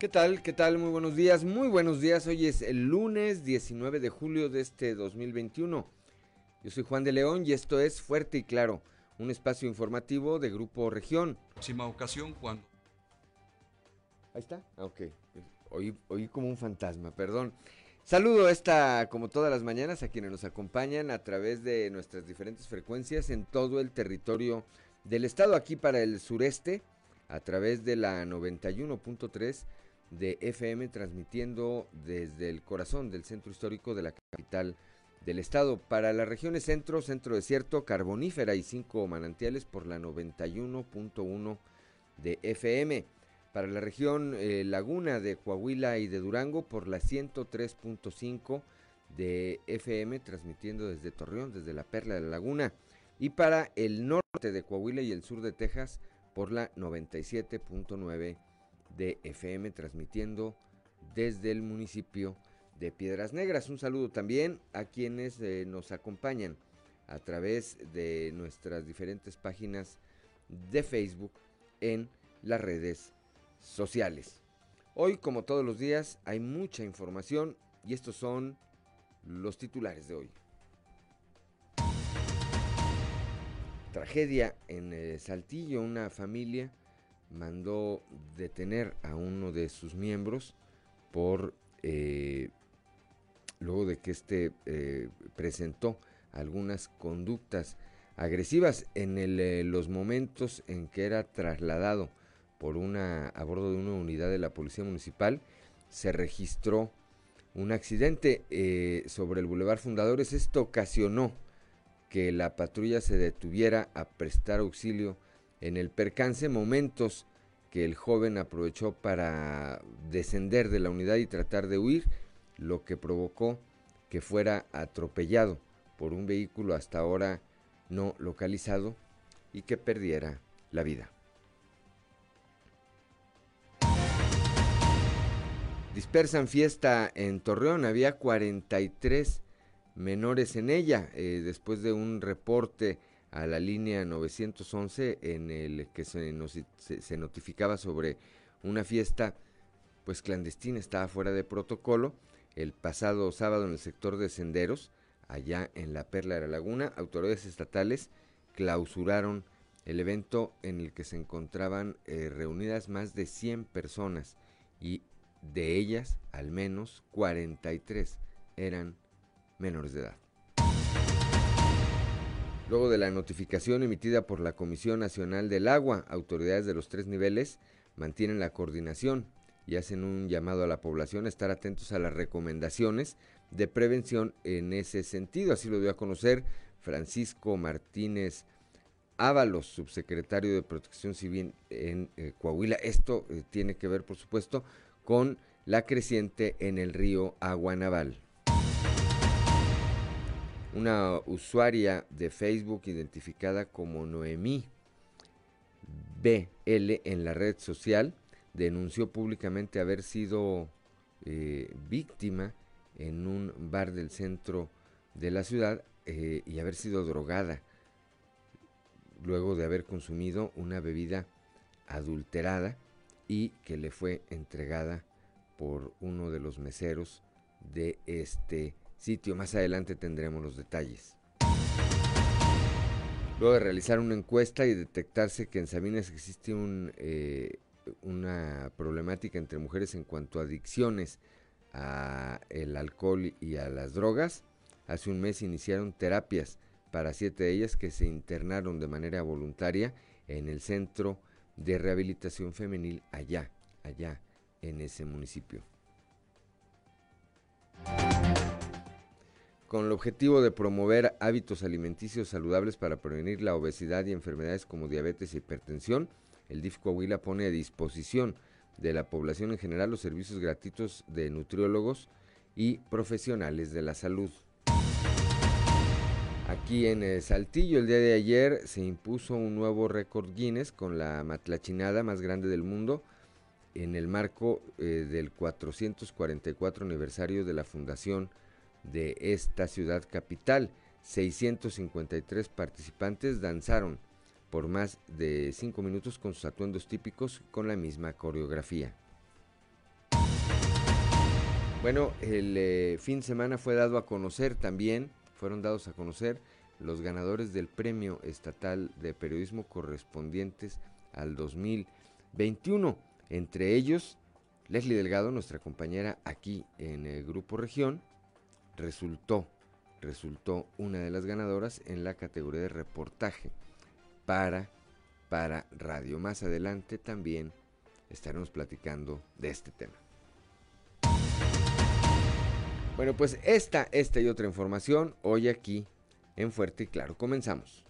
¿Qué tal? ¿Qué tal? Muy buenos días. Muy buenos días. Hoy es el lunes 19 de julio de este 2021. Yo soy Juan de León y esto es Fuerte y Claro, un espacio informativo de Grupo Región. Próxima ocasión cuando... Ahí está. Ah, ok. Oí, oí como un fantasma, perdón. Saludo esta, como todas las mañanas, a quienes nos acompañan a través de nuestras diferentes frecuencias en todo el territorio del estado, aquí para el sureste, a través de la 91.3 de FM transmitiendo desde el corazón del centro histórico de la capital del estado. Para las regiones centro, centro desierto, carbonífera y cinco manantiales por la 91.1 de FM. Para la región eh, Laguna de Coahuila y de Durango por la 103.5 de FM transmitiendo desde Torreón, desde la Perla de la Laguna. Y para el norte de Coahuila y el sur de Texas por la 97.9 de FM transmitiendo desde el municipio de Piedras Negras. Un saludo también a quienes eh, nos acompañan a través de nuestras diferentes páginas de Facebook en las redes sociales. Hoy, como todos los días, hay mucha información y estos son los titulares de hoy. Tragedia en eh, Saltillo, una familia mandó detener a uno de sus miembros por eh, luego de que éste eh, presentó algunas conductas agresivas en eh, los momentos en que era trasladado por una a bordo de una unidad de la policía municipal se registró un accidente sobre el Boulevard Fundadores. Esto ocasionó que la patrulla se detuviera a prestar auxilio en el percance, momentos que el joven aprovechó para descender de la unidad y tratar de huir, lo que provocó que fuera atropellado por un vehículo hasta ahora no localizado y que perdiera la vida. Dispersan fiesta en Torreón, había 43 menores en ella, eh, después de un reporte a la línea 911 en el que se, notificaba sobre una fiesta pues clandestina, estaba fuera de protocolo. El pasado sábado en el sector de senderos, allá en la Perla de la Laguna, autoridades estatales clausuraron el evento en el que se encontraban eh, reunidas más de 100 personas y de ellas al menos 43 eran menores de edad. Luego de la notificación emitida por la Comisión Nacional del Agua, autoridades de los tres niveles mantienen la coordinación y hacen un llamado a la población a estar atentos a las recomendaciones de prevención en ese sentido. Así lo dio a conocer Francisco Martínez Ábalos, subsecretario de Protección Civil en eh, Coahuila. Esto eh, tiene que ver, por supuesto, con la creciente en el río Aguanaval. Una usuaria de Facebook identificada como Noemí BL en la red social denunció públicamente haber sido eh, víctima en un bar del centro de la ciudad eh, y haber sido drogada luego de haber consumido una bebida adulterada y que le fue entregada por uno de los meseros de este sitio. Más adelante tendremos los detalles. Luego de realizar una encuesta y detectarse que en Sabinas existe eh, una problemática entre mujeres en cuanto a adicciones al alcohol y a las drogas, hace un mes iniciaron terapias para siete de ellas que se internaron de manera voluntaria en el centro de rehabilitación femenil allá, allá en ese municipio con el objetivo de promover hábitos alimenticios saludables para prevenir la obesidad y enfermedades como diabetes y hipertensión, el DIF Coahuila pone a disposición de la población en general los servicios gratuitos de nutriólogos y profesionales de la salud. Aquí en el Saltillo el día de ayer se impuso un nuevo récord Guinness con la matlachinada más grande del mundo en el marco eh, del 444 aniversario de la fundación de esta ciudad capital. 653 participantes danzaron por más de 5 minutos con sus atuendos típicos con la misma coreografía. Bueno, el eh, fin de semana fue dado a conocer también, fueron dados a conocer los ganadores del Premio Estatal de Periodismo correspondientes al 2021. Entre ellos, Leslie Delgado, nuestra compañera aquí en el Grupo Región, resultó, resultó una de las ganadoras en la categoría de reportaje para, para radio. Más adelante también estaremos platicando de este tema. Bueno, pues esta, esta y otra información hoy aquí en Fuerte y Claro. Comenzamos.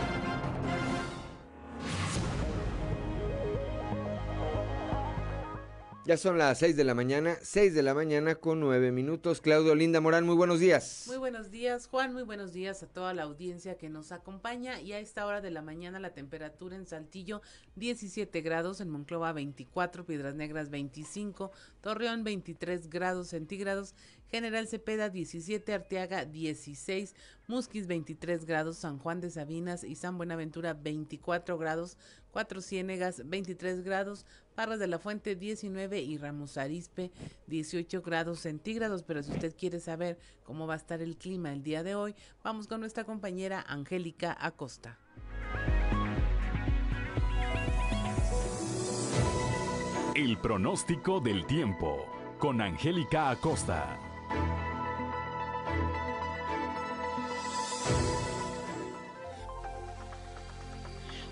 Ya son las 6 de la mañana, 6 de la mañana con 9 minutos. Claudio Linda Morán, muy buenos días. Muy buenos días, Juan. Muy buenos días a toda la audiencia que nos acompaña. Y a esta hora de la mañana la temperatura en Saltillo 17 grados, en Monclova 24, Piedras Negras 25, Torreón 23 grados centígrados, General Cepeda 17, Arteaga 16, Musquis 23 grados, San Juan de Sabinas y San Buenaventura 24 grados, Cuatro Ciénegas 23 grados, Parras de la Fuente 19 y Ramos Arispe 18 grados centígrados. Pero si usted quiere saber cómo va a estar el clima el día de hoy, vamos con nuestra compañera Angélica Acosta. El pronóstico del tiempo con Angélica Acosta.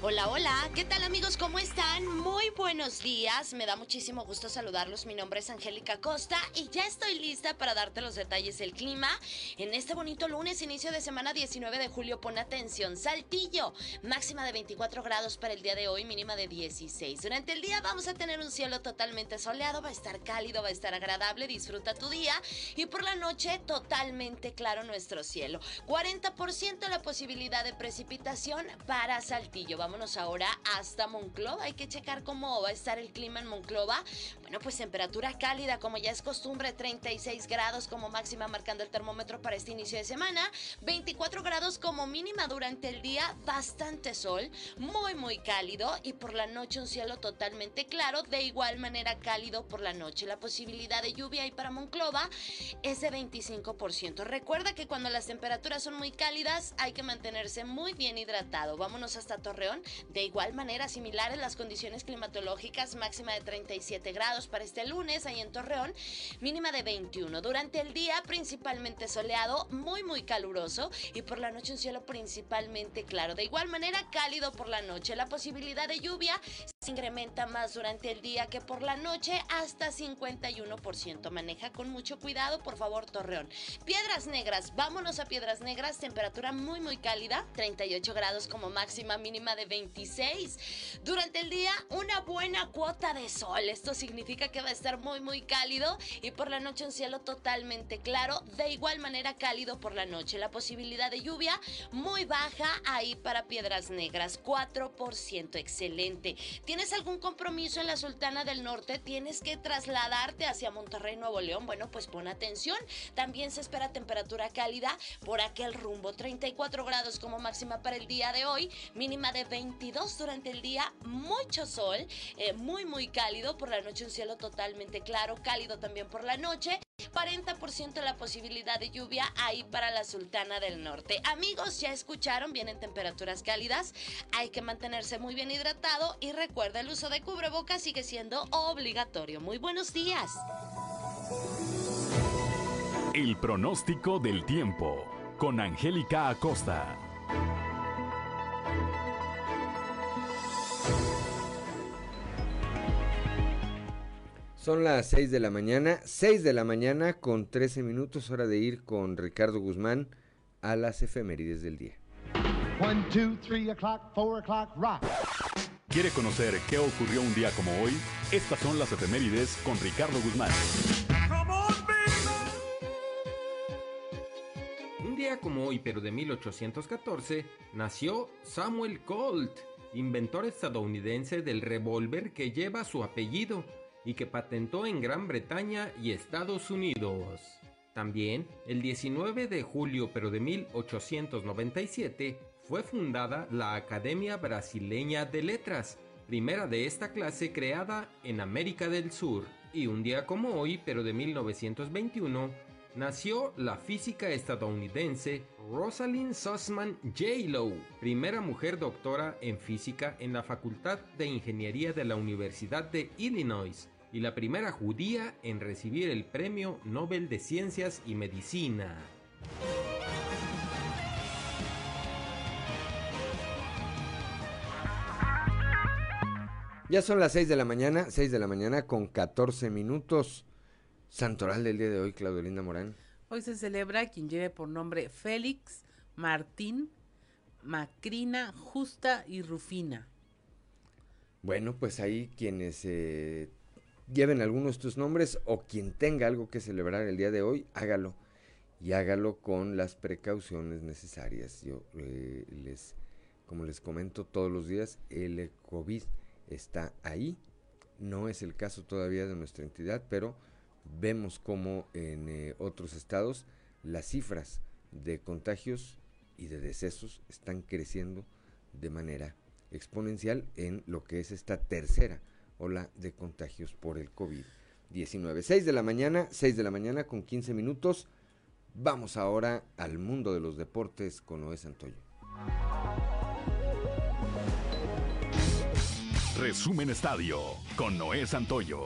Hola, hola, ¿qué tal amigos? ¿Cómo están? Muy buenos días, me da muchísimo gusto saludarlos. Mi nombre es Angélica Costa y ya estoy lista para darte los detalles del clima. En este bonito lunes, inicio de semana 19 de julio, pon atención. Saltillo, máxima de 24 grados para el día de hoy, mínima de 16. Durante el día vamos a tener un cielo totalmente soleado, va a estar cálido, va a estar agradable, disfruta tu día. Y por la noche, totalmente claro nuestro cielo. 40% la posibilidad de precipitación para Saltillo vámonos ahora hasta Monclova. Hay que checar cómo va a estar el clima en Monclova. Bueno, pues temperatura cálida, como ya es costumbre, 36 grados como máxima marcando el termómetro para este inicio de semana. 24 grados como mínima durante el día, bastante sol, muy, muy cálido. Y por la noche un cielo totalmente claro, de igual manera cálido por la noche. La posibilidad de lluvia ahí para Monclova es de 25%. Recuerda que cuando las temperaturas son muy cálidas hay que mantenerse muy bien hidratado. Vámonos hasta Torreón de igual manera, similares las condiciones climatológicas, máxima de 37 grados para este lunes ahí en Torreón, mínima de 21. Durante el día principalmente soleado, muy muy caluroso y por la noche un cielo principalmente claro. De igual manera cálido por la noche. La posibilidad de lluvia se incrementa más durante el día que por la noche hasta 51%. Maneja con mucho cuidado, por favor, Torreón. Piedras Negras, vámonos a Piedras Negras, temperatura muy muy cálida, 38 grados como máxima mínima de 26. Durante el día, una buena cuota de sol. Esto significa que va a estar muy, muy cálido y por la noche un cielo totalmente claro. De igual manera, cálido por la noche. La posibilidad de lluvia muy baja ahí para Piedras Negras, 4%. Excelente. ¿Tienes algún compromiso en la Sultana del Norte? ¿Tienes que trasladarte hacia Monterrey, Nuevo León? Bueno, pues pon atención. También se espera temperatura cálida por aquel rumbo. 34 grados como máxima para el día de hoy, mínima de 22 durante el día, mucho sol, eh, muy muy cálido, por la noche un cielo totalmente claro, cálido también por la noche. 40% la posibilidad de lluvia ahí para la Sultana del Norte. Amigos, ya escucharon, vienen temperaturas cálidas, hay que mantenerse muy bien hidratado y recuerda el uso de cubrebocas sigue siendo obligatorio. Muy buenos días. El pronóstico del tiempo con Angélica Acosta. Son las 6 de la mañana, 6 de la mañana con 13 minutos, hora de ir con Ricardo Guzmán a las efemérides del día. 1, 2, 3 o'clock, 4 o'clock, rock. ¿Quiere conocer qué ocurrió un día como hoy? Estas son las efemérides con Ricardo Guzmán. día como hoy, pero de 1814, nació Samuel Colt, inventor estadounidense del revólver que lleva su apellido y que patentó en Gran Bretaña y Estados Unidos. También, el 19 de julio pero de 1897, fue fundada la Academia Brasileña de Letras, primera de esta clase creada en América del Sur. Y un día como hoy, pero de 1921, nació la física estadounidense Rosalind Sussman J. Lowe, primera mujer doctora en física en la Facultad de Ingeniería de la Universidad de Illinois y la primera judía en recibir el Premio Nobel de Ciencias y Medicina. Ya son las 6 de la mañana, 6 de la mañana con 14 minutos. Santoral del día de hoy, Claudio Linda Morán. Hoy se celebra quien lleve por nombre Félix, Martín, Macrina, Justa y Rufina. Bueno, pues ahí quienes eh, lleven algunos de estos nombres o quien tenga algo que celebrar el día de hoy, hágalo. Y hágalo con las precauciones necesarias. Yo eh, les, como les comento todos los días, el COVID está ahí. No es el caso todavía de nuestra entidad, pero vemos como en eh, otros estados las cifras de contagios y de decesos están creciendo de manera exponencial en lo que es esta tercera ola de contagios por el COVID-19. 6 de la mañana, 6 de la mañana con 15 minutos. Vamos ahora al mundo de los deportes con Noé Santoyo. Resumen Estadio con Noé Santoyo.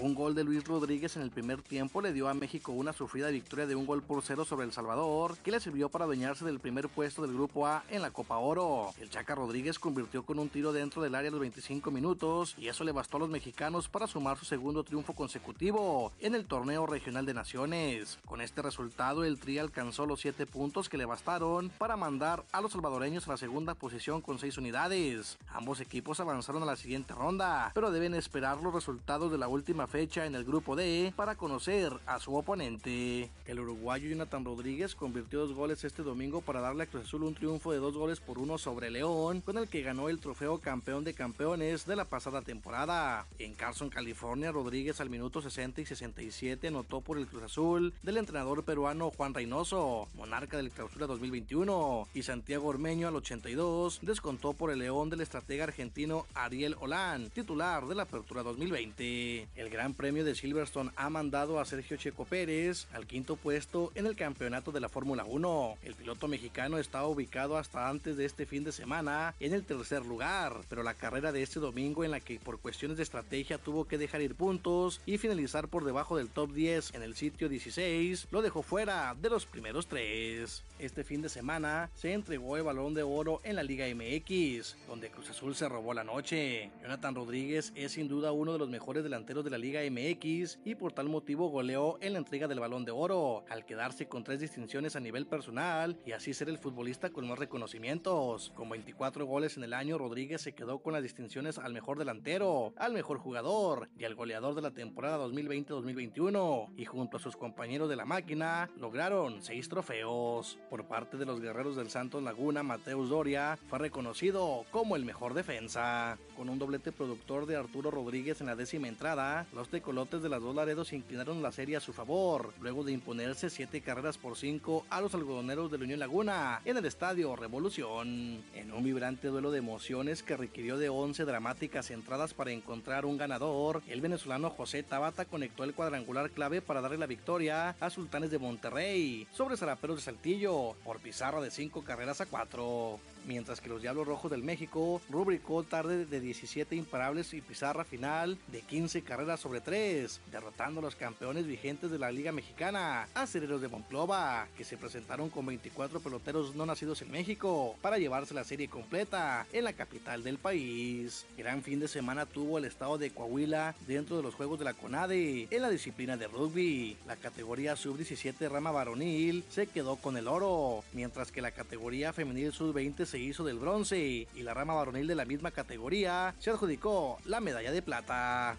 Un gol de Luis Rodríguez en el primer tiempo le dio a México una sufrida victoria de un gol por cero sobre El Salvador, que le sirvió para adueñarse del primer puesto del Grupo A en la Copa Oro. El Chaca Rodríguez convirtió con un tiro dentro del área a los 25 minutos y eso le bastó a los mexicanos para sumar su segundo triunfo consecutivo en el torneo regional de naciones. Con este resultado, el Tri alcanzó los 7 puntos que le bastaron para mandar a los salvadoreños a la segunda posición con 6 unidades. Ambos equipos avanzaron a la siguiente ronda, pero deben esperar los resultados de la última fecha en el grupo D para conocer a su oponente. El uruguayo Jonathan Rodríguez convirtió dos goles este domingo para darle a Cruz Azul un triunfo de dos goles por uno sobre León, con el que ganó el trofeo campeón de campeones de la pasada temporada. En Carson, California, Rodríguez al minuto 60 y 67 anotó por el Cruz Azul del entrenador peruano Juan Reynoso, monarca del clausura 2021, y Santiago Ormeño al 82 descontó por el León del estratega argentino Ariel Holán, titular de la apertura 2020. El Gran Premio de Silverstone ha mandado a Sergio Checo Pérez al quinto puesto en el campeonato de la Fórmula 1. El piloto mexicano estaba ubicado hasta antes de este fin de semana en el tercer lugar, pero la carrera de este domingo en la que por cuestiones de estrategia tuvo que dejar ir puntos y finalizar por debajo del top 10 en el sitio 16 lo dejó fuera de los primeros tres. Este fin de semana se entregó el balón de oro en la Liga MX, donde Cruz Azul se robó la noche. Jonathan Rodríguez es sin duda uno de los mejores delanteros de la Liga MX y por tal motivo goleó en la entrega del balón de oro, al quedarse con tres distinciones a nivel personal y así ser el futbolista con más reconocimientos. Con 24 goles en el año, Rodríguez se quedó con las distinciones al mejor delantero, al mejor jugador y al goleador de la temporada 2020-2021 y junto a sus compañeros de la máquina lograron seis trofeos. Por parte de los guerreros del Santos Laguna, Mateus Doria fue reconocido como el mejor defensa. Con un doblete productor de Arturo Rodríguez en la décima entrada, los tecolotes de las dos Laredos inclinaron la serie a su favor, luego de imponerse siete carreras por cinco a los algodoneros de la Unión Laguna en el estadio Revolución. En un vibrante duelo de emociones que requirió de 11 dramáticas entradas para encontrar un ganador, el venezolano José Tabata conectó el cuadrangular clave para darle la victoria a Sultanes de Monterrey sobre Zaraperos de Saltillo por pizarra de cinco carreras a cuatro mientras que los Diablos Rojos del México rubricó tarde de 17 imparables y pizarra final de 15 carreras sobre 3, derrotando a los campeones vigentes de la Liga Mexicana, Acereros de Monclova, que se presentaron con 24 peloteros no nacidos en México para llevarse la serie completa en la capital del país. Gran fin de semana tuvo el estado de Coahuila dentro de los Juegos de la CONADE en la disciplina de rugby. La categoría sub-17 rama varonil se quedó con el oro, mientras que la categoría femenil sub-20 se hizo del bronce y la rama varonil de la misma categoría se adjudicó la medalla de plata.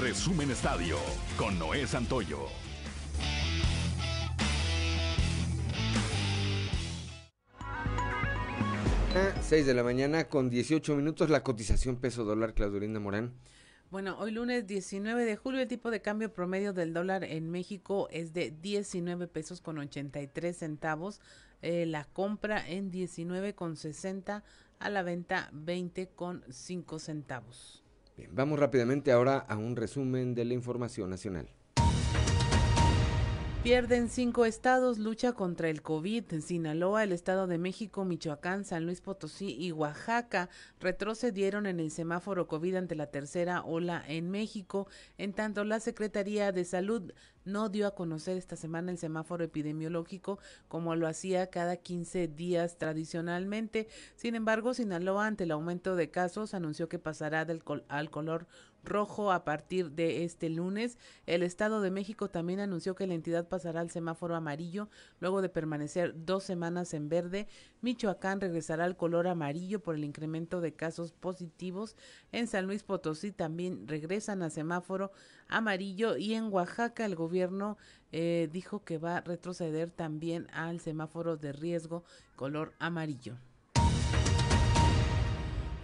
Resumen Estadio con Noé Santoyo. 6 de la mañana con 18 minutos la cotización peso dólar, Claudio Morán. Bueno, hoy lunes 19 de julio el tipo de cambio promedio del dólar en México es de 19 pesos con 83 centavos, eh, la compra en 19 con 60, a la venta 20 con 5 centavos. Bien, vamos rápidamente ahora a un resumen de la información nacional. Pierden cinco estados, lucha contra el COVID. Sinaloa, el Estado de México, Michoacán, San Luis Potosí y Oaxaca retrocedieron en el semáforo COVID ante la tercera ola en México. En tanto, la Secretaría de Salud no dio a conocer esta semana el semáforo epidemiológico como lo hacía cada 15 días tradicionalmente. Sin embargo, Sinaloa, ante el aumento de casos, anunció que pasará del al color rojo a partir de este lunes. El Estado de México también anunció que la entidad pasará al semáforo amarillo luego de permanecer dos semanas en verde. Michoacán regresará al color amarillo por el incremento de casos positivos. En San Luis Potosí también regresan a semáforo amarillo y en Oaxaca el gobierno eh, dijo que va a retroceder también al semáforo de riesgo color amarillo.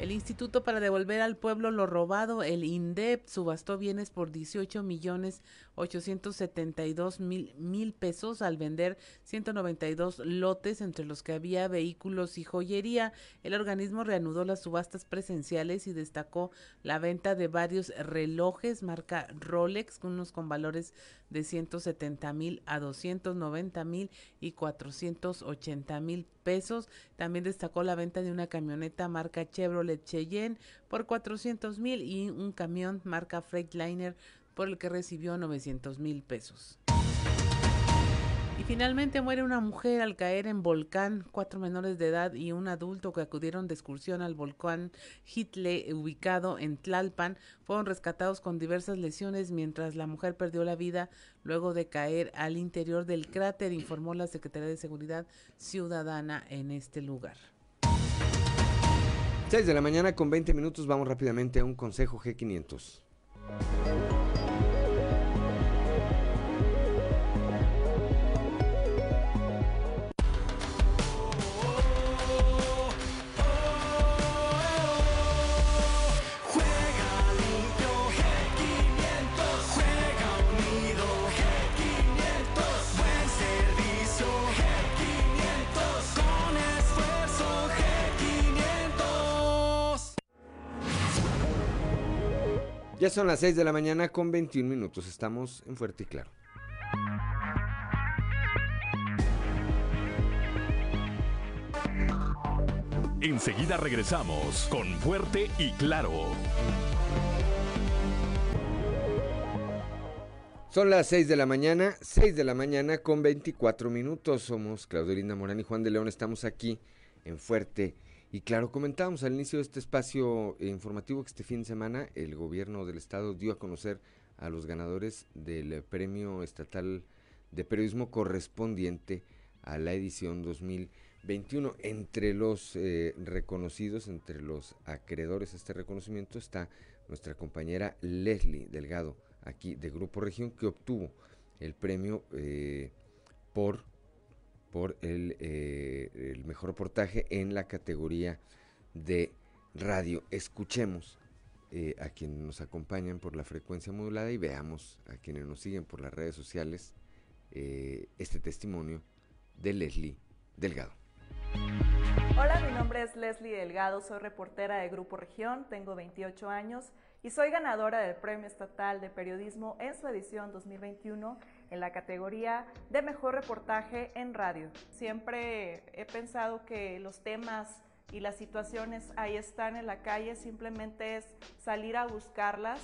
El Instituto para Devolver al Pueblo lo Robado, el INDEP, subastó bienes por 18 millones 872 mil, mil pesos al vender 192 lotes, entre los que había vehículos y joyería. El organismo reanudó las subastas presenciales y destacó la venta de varios relojes marca Rolex, unos con valores de 170 mil a 290 mil y 480 mil pesos. También destacó la venta de una camioneta marca Chevrolet Cheyenne por 400 mil y un camión marca Freightliner por el que recibió 900 mil pesos. Y finalmente muere una mujer al caer en volcán, cuatro menores de edad y un adulto que acudieron de excursión al volcán Hitle ubicado en Tlalpan fueron rescatados con diversas lesiones mientras la mujer perdió la vida luego de caer al interior del cráter, informó la Secretaría de Seguridad Ciudadana en este lugar. 6 de la mañana con 20 minutos vamos rápidamente a un consejo G500. Ya son las 6 de la mañana con 21 minutos. Estamos en Fuerte y Claro. Enseguida regresamos con Fuerte y Claro. Son las 6 de la mañana, 6 de la mañana con 24 minutos. Somos Claudio Linda Morán y Juan de León. Estamos aquí en Fuerte y claro, comentábamos al inicio de este espacio informativo que este fin de semana el gobierno del estado dio a conocer a los ganadores del premio estatal de periodismo correspondiente a la edición 2021. Entre los eh, reconocidos, entre los acreedores a este reconocimiento está nuestra compañera Leslie Delgado, aquí de Grupo Región, que obtuvo el premio eh, por por el, eh, el mejor reportaje en la categoría de radio. Escuchemos eh, a quienes nos acompañan por la frecuencia modulada y veamos a quienes nos siguen por las redes sociales eh, este testimonio de Leslie Delgado. Hola, mi nombre es Leslie Delgado, soy reportera de Grupo Región, tengo 28 años y soy ganadora del Premio Estatal de Periodismo en su edición 2021 en la categoría de mejor reportaje en radio. Siempre he pensado que los temas y las situaciones ahí están en la calle, simplemente es salir a buscarlas.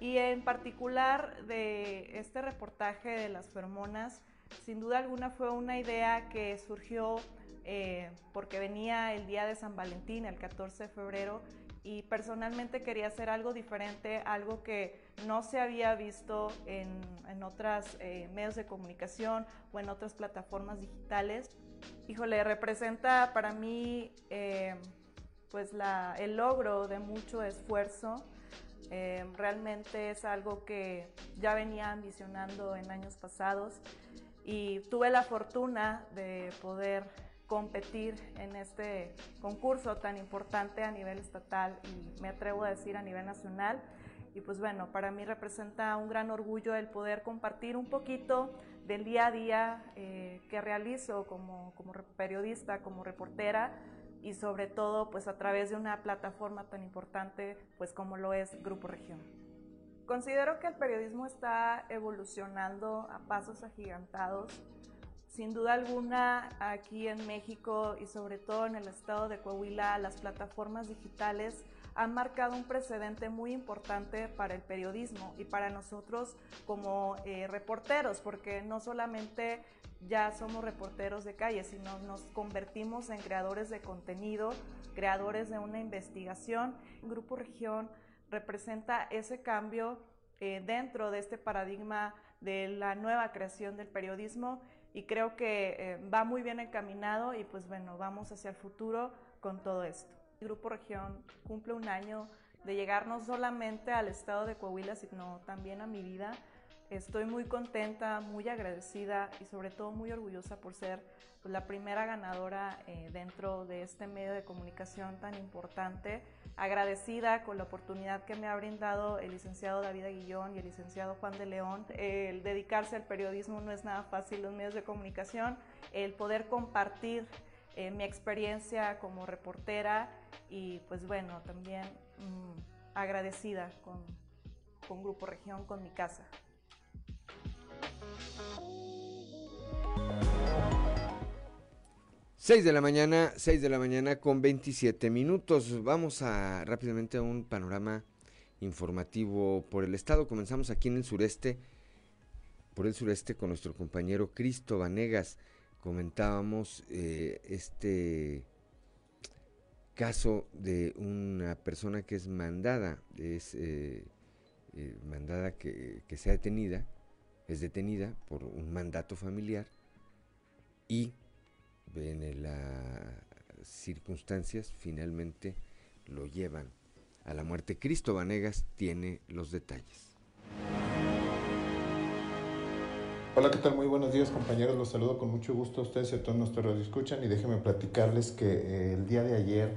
Y en particular de este reportaje de las feromonas, sin duda alguna fue una idea que surgió eh, porque venía el día de San Valentín, el 14 de febrero, y personalmente quería hacer algo diferente, algo que no se había visto en, en otros eh, medios de comunicación o en otras plataformas digitales. Híjole, representa para mí eh, pues la, el logro de mucho esfuerzo, Eh, realmente es algo que ya venía ambicionando en años pasados y tuve la fortuna de poder competir en este concurso tan importante a nivel estatal y me atrevo a decir a nivel nacional. Y pues bueno, para mí representa un gran orgullo el poder compartir un poquito del día a día eh, que realizo como, como periodista, como reportera y sobre todo pues a través de una plataforma tan importante pues como lo es Grupo Región. Considero que el periodismo está evolucionando a pasos agigantados. Sin duda alguna, aquí en México y sobre todo en el estado de Coahuila, las plataformas digitales han marcado un precedente muy importante para el periodismo y para nosotros como eh, reporteros, porque no solamente ya somos reporteros de calle, sino nos convertimos en creadores de contenido, creadores de una investigación. Grupo Región representa ese cambio eh, dentro de este paradigma de la nueva creación del periodismo y creo que eh, va muy bien encaminado y pues bueno, vamos hacia el futuro con todo esto. Grupo Región cumple un año de llegar no solamente al estado de Coahuila, sino también a mi vida. Estoy muy contenta, muy agradecida y sobre todo muy orgullosa por ser pues, la primera ganadora eh, dentro de este medio de comunicación tan importante agradecida con la oportunidad que me ha brindado el licenciado David Aguillón y el licenciado Juan de León. El dedicarse al periodismo no es nada fácil, los medios de comunicación, el poder compartir mi experiencia como reportera y pues bueno, también mm, agradecida con, con Grupo Región, con mi casa. 6 de la mañana, 6 de la mañana con 27 minutos. Vamos a rápidamente a un panorama informativo por el estado. Comenzamos aquí en el sureste, por el sureste con nuestro compañero Cristo Vanegas. Comentábamos eh, este caso de una persona que es mandada, es eh, eh, mandada que, que sea detenida, es detenida por un mandato familiar y en las circunstancias finalmente lo llevan a la muerte. Cristo Vanegas tiene los detalles. Hola, ¿qué tal? Muy buenos días compañeros, los saludo con mucho gusto a ustedes y a todos nuestros escuchan y déjenme platicarles que eh, el día de ayer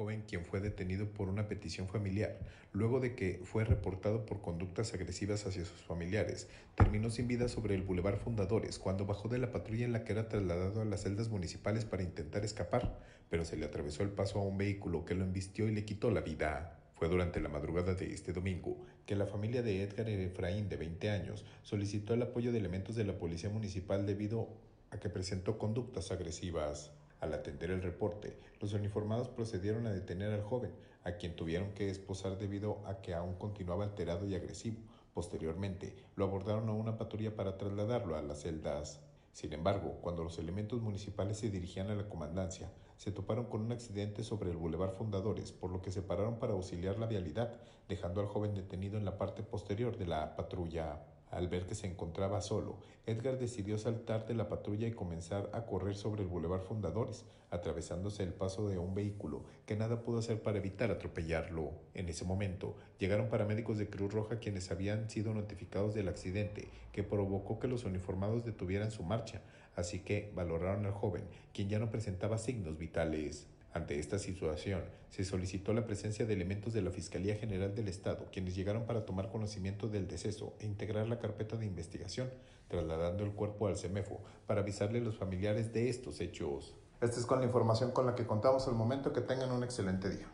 joven quien fue detenido por una petición familiar, luego de que fue reportado por conductas agresivas hacia sus familiares. Terminó sin vida sobre el Boulevard Fundadores cuando bajó de la patrulla en la que era trasladado a las celdas municipales para intentar escapar, pero se le atravesó el paso a un vehículo que lo embistió y le quitó la vida. Fue durante la madrugada de este domingo que la familia de Edgar Efraín, de 20 años, solicitó el apoyo de elementos de la Policía Municipal debido a que presentó conductas agresivas. Al atender el reporte, los uniformados procedieron a detener al joven, a quien tuvieron que esposar debido a que aún continuaba alterado y agresivo. Posteriormente, lo abordaron a una patrulla para trasladarlo a las celdas. Sin embargo, cuando los elementos municipales se dirigían a la comandancia, se toparon con un accidente sobre el Boulevard Fundadores, por lo que se pararon para auxiliar la vialidad, dejando al joven detenido en la parte posterior de la patrulla. Al ver que se encontraba solo, Edgar decidió saltar de la patrulla y comenzar a correr sobre el Boulevard Fundadores, atravesándose el paso de un vehículo que nada pudo hacer para evitar atropellarlo. En ese momento, llegaron paramédicos de Cruz Roja quienes habían sido notificados del accidente que provocó que los uniformados detuvieran su marcha, así que valoraron al joven, quien ya no presentaba signos vitales. Ante esta situación, se solicitó la presencia de elementos de la Fiscalía General del Estado, quienes llegaron para tomar conocimiento del deceso e integrar la carpeta de investigación, trasladando el cuerpo al CEMEFO para avisarle a los familiares de estos hechos. Esta es con la información con la que contamos al momento. Que tengan un excelente día.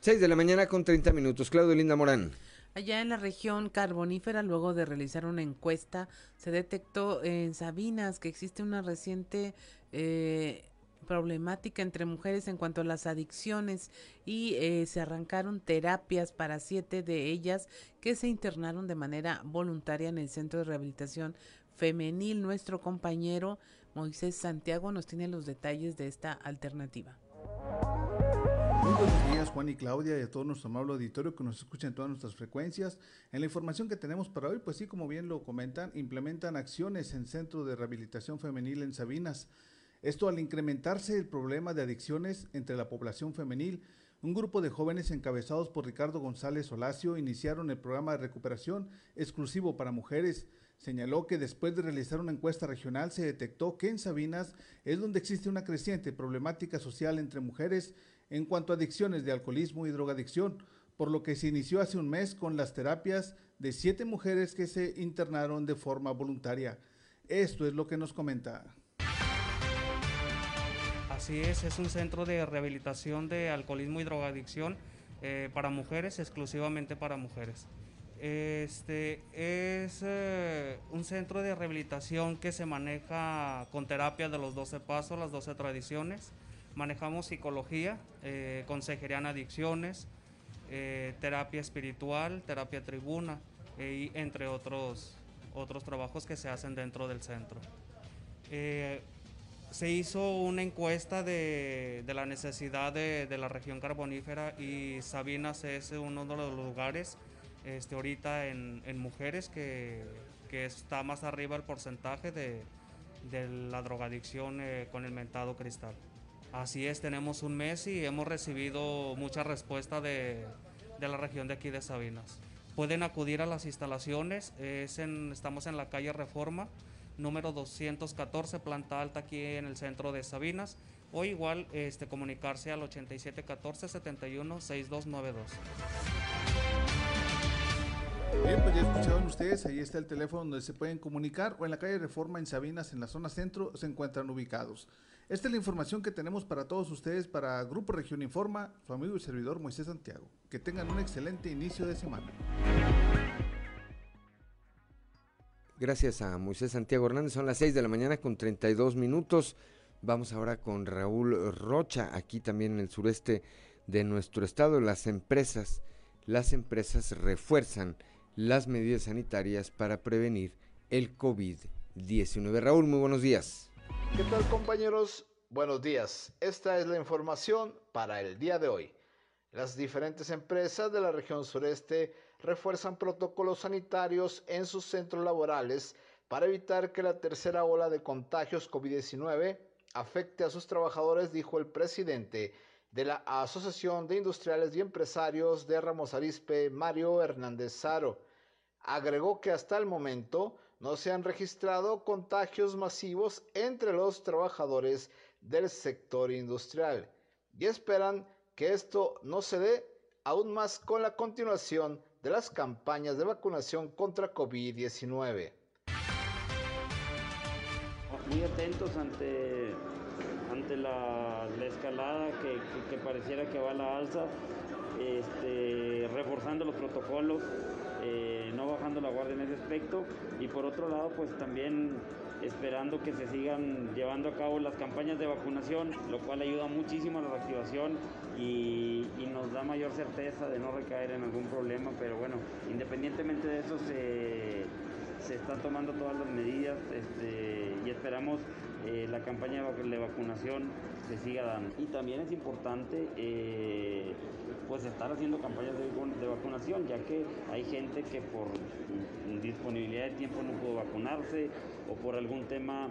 6 de la mañana con 30 minutos. Claudio Linda Morán. Allá en la región carbonífera, luego de realizar una encuesta, se detectó en Sabinas que existe una reciente eh, problemática entre mujeres en cuanto a las adicciones y eh, se arrancaron terapias para siete de ellas que se internaron de manera voluntaria en el Centro de Rehabilitación Femenil. Nuestro compañero Moisés Santiago nos tiene los detalles de esta alternativa. Juan y Claudia y a todo nuestro amable auditorio que nos escucha en todas nuestras frecuencias. En la información que tenemos para hoy, pues sí, como bien lo comentan, implementan acciones en Centro de Rehabilitación Femenil en Sabinas. Esto al incrementarse el problema de adicciones entre la población femenil, un grupo de jóvenes encabezados por Ricardo González Olacio iniciaron el programa de recuperación exclusivo para mujeres. Señaló que después de realizar una encuesta regional se detectó que en Sabinas es donde existe una creciente problemática social entre mujeres en cuanto a adicciones de alcoholismo y drogadicción, por lo que se inició hace un mes con las terapias de siete mujeres que se internaron de forma voluntaria. Esto es lo que nos comenta. Así es, es un centro de rehabilitación de alcoholismo y drogadicción eh, para mujeres, exclusivamente para mujeres. Este es eh, un centro de rehabilitación que se maneja con terapia de los 12 pasos, las 12 tradiciones. Manejamos psicología, eh, consejería en adicciones, eh, terapia espiritual, terapia tribuna, y entre otros, otros trabajos que se hacen dentro del centro. se hizo una encuesta de, de la necesidad de, de, la región carbonífera y Sabinas es uno de los lugares este, ahorita en, en mujeres que, que, está más arriba el porcentaje de, de la drogadicción eh, con el mentado cristal. Así es, tenemos un mes y hemos recibido mucha respuesta de, de la región de aquí de Sabinas. Pueden acudir a las instalaciones, es en, estamos en la calle Reforma, número 214, planta alta aquí en el centro de Sabinas, o igual este, comunicarse al 8714 71 6292. Bien, pues ya escucharon ustedes, ahí está el teléfono donde se pueden comunicar o en la calle Reforma en Sabinas, en la zona centro, se encuentran ubicados. Esta es la información que tenemos para todos ustedes para Grupo Región Informa, su amigo y servidor Moisés Santiago. Que tengan un excelente inicio de semana. Gracias a Moisés Santiago Hernández, son las 6 de la mañana con 32 minutos. Vamos ahora con Raúl Rocha, aquí también en el sureste de nuestro estado. Las empresas, las empresas refuerzan las medidas sanitarias para prevenir el COVID-19. Raúl, muy buenos días. ¿Qué tal compañeros? Buenos días. Esta es la información para el día de hoy. Las diferentes empresas de la región sureste refuerzan protocolos sanitarios en sus centros laborales para evitar que la tercera ola de contagios COVID-19 afecte a sus trabajadores, dijo el presidente de la Asociación de Industriales y Empresarios de Ramos Arispe, Mario Hernández Saro. Agregó que hasta el momento no se han registrado contagios masivos entre los trabajadores del sector industrial y esperan que esto no se dé aún más con la continuación de las campañas de vacunación contra COVID-19. Muy atentos ante, ante la, la escalada que, pareciera que va a la alza, este, reforzando los protocolos bajando la guardia en ese aspecto y por otro lado pues también esperando que se sigan llevando a cabo las campañas de vacunación, lo cual ayuda muchísimo a la reactivación y, y, nos da mayor certeza de no recaer en algún problema, pero bueno, independientemente de eso se, se están tomando todas las medidas este, y esperamos eh, la campaña de vacunación se siga dando. Y también es importante eh, pues estar haciendo campañas de, vacunación, ya que hay gente que por disponibilidad de tiempo no pudo vacunarse o por algún tema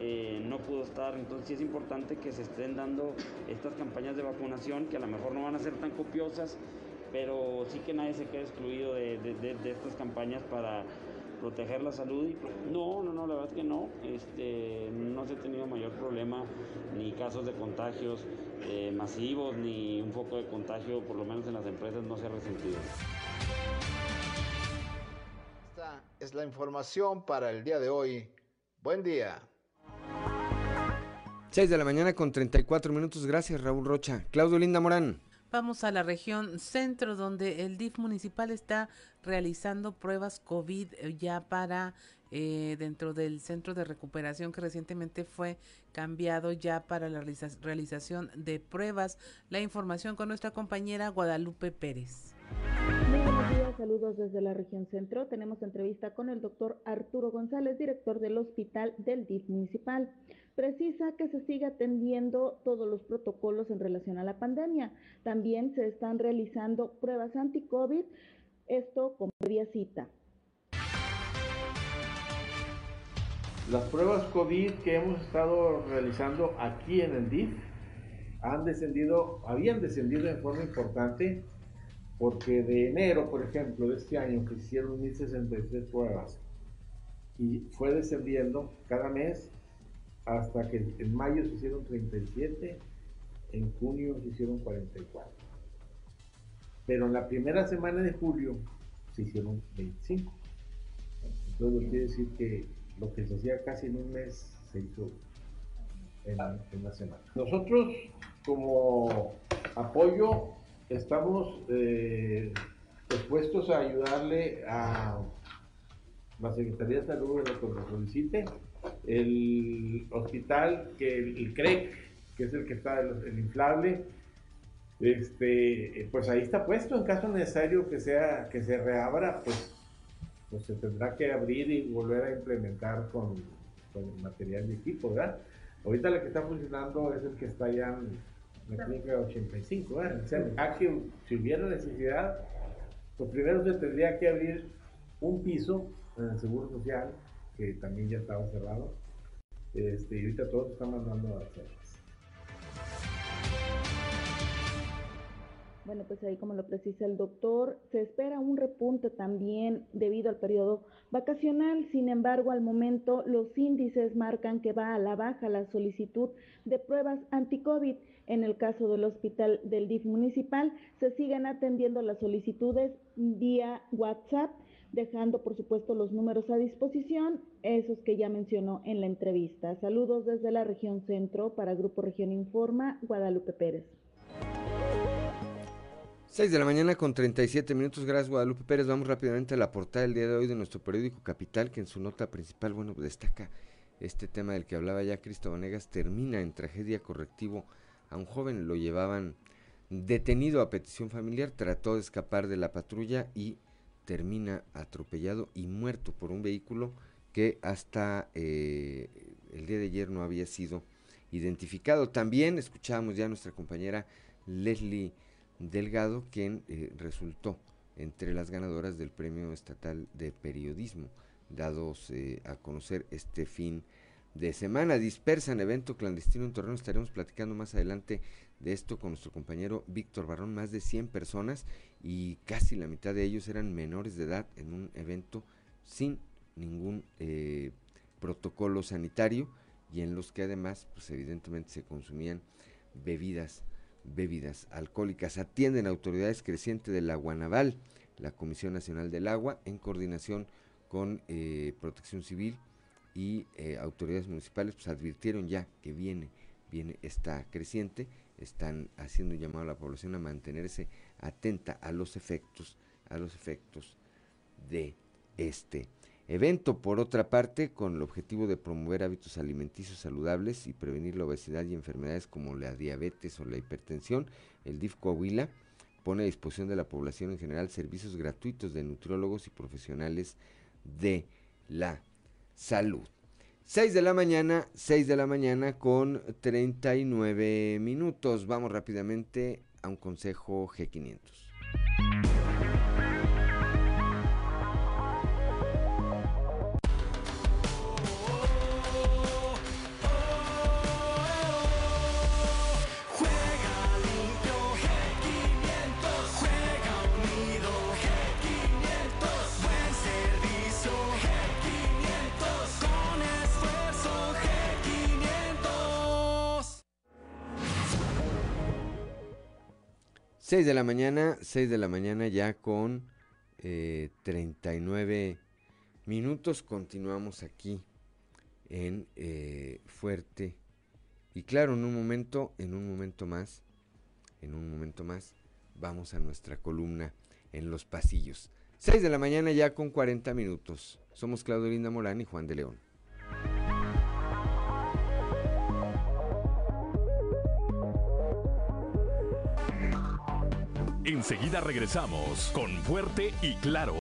eh, no pudo estar. Entonces sí es importante que se estén dando estas campañas de vacunación, que a lo mejor no van a ser tan copiosas, pero sí que nadie se quede excluido de estas campañas para proteger la salud. Y, no, no, no, la verdad es que no. Este, no se ha tenido mayor problema, ni casos de contagios eh, masivos, ni un foco de contagio, por lo menos en las empresas, no se ha resentido. Esta es la información para el día de hoy. Buen día. 6 de la mañana con 34 minutos. Gracias, Raúl Rocha. Claudio Linda Morán. Vamos a la región centro, donde el DIF municipal está realizando pruebas COVID ya para eh, dentro del centro de recuperación que recientemente fue cambiado ya para la realiza realización de pruebas. La información con nuestra compañera Guadalupe Pérez. Muy buenos días, saludos desde la región centro. Tenemos entrevista con el doctor Arturo González, director del hospital del DIF municipal precisa que se siga atendiendo todos los protocolos en relación a la pandemia. También se están realizando pruebas anti-COVID, esto con previa cita. Las pruebas COVID que hemos estado realizando aquí en el DIF han descendido, habían descendido de forma importante porque de enero, por ejemplo, de este año que hicieron 1063 pruebas y fue descendiendo cada mes hasta que en mayo se hicieron 37, en junio se hicieron 44. Pero en la primera semana de julio se hicieron 25. Entonces quiere decir que lo que se hacía casi en un mes se hizo en, en la semana. Nosotros como apoyo estamos eh, dispuestos a ayudarle a la Secretaría de Salud en lo solicite, el hospital, que el, CREC, que es el que está el, inflable, este, pues ahí está puesto, en caso necesario que sea que se reabra, pues, pues se tendrá que abrir y volver a implementar con, con material de equipo, ¿verdad? Ahorita el que está funcionando es el que está ya en la clínica 85, ¿verdad? O sea, si hubiera necesidad, pues primero se tendría que abrir un piso en el Seguro Social, que también ya estaba cerrado. Este, y ahorita todos están mandando a. Bueno, pues ahí como lo precisa el doctor, se espera un repunte también debido al periodo vacacional. Sin embargo, al momento los índices marcan que va a la baja la solicitud de pruebas anti-COVID. En el caso del hospital del DIF municipal, se siguen atendiendo las solicitudes vía WhatsApp dejando por supuesto los números a disposición, esos que ya mencionó en la entrevista. Saludos desde la región centro para Grupo Región Informa, Guadalupe Pérez. 6 de la mañana con 37 minutos, gracias Guadalupe Pérez. Vamos rápidamente a la portada del día de hoy de nuestro periódico Capital, que en su nota principal, bueno, destaca este tema del que hablaba ya Cristo Vanegas, termina en tragedia correctivo a un joven, lo llevaban detenido a petición familiar, trató de escapar de la patrulla y termina atropellado y muerto por un vehículo que hasta eh, el día de ayer no había sido identificado. También escuchábamos ya a nuestra compañera Leslie Delgado, quien eh, resultó entre las ganadoras del Premio Estatal de Periodismo, dados eh, a conocer este fin de semana. Dispersan evento clandestino en Torreón. Estaremos platicando más adelante de esto con nuestro compañero Víctor Barrón. Más de 100 personas y casi la mitad de ellos eran menores de edad en un evento sin ningún eh, protocolo sanitario y en los que además pues evidentemente se consumían bebidas bebidas alcohólicas. Atienden autoridades crecientes de la Guanaval la Comisión Nacional del Agua en coordinación con eh, Protección Civil y eh, autoridades municipales pues advirtieron ya que viene viene esta creciente. Están haciendo un llamado a la población a mantenerse atenta a los efectos, a los efectos de este evento. Por otra parte, con el objetivo de promover hábitos alimenticios saludables y prevenir la obesidad y enfermedades como la diabetes o la hipertensión, el DIF Coahuila pone a disposición de la población en general servicios gratuitos de nutriólogos y profesionales de la salud. 6 de la mañana, 6 de la mañana con 39 minutos. Vamos rápidamente a un consejo G500. De la mañana, 6 de la mañana ya con eh, 39 minutos. Continuamos aquí en eh, Fuerte. Y claro, en un momento, en un momento más, en un momento más, vamos a nuestra columna en los pasillos. 6 de la mañana ya con 40 minutos. Somos Claudio Linda Morán y Juan de León. Enseguida regresamos con Fuerte y Claro.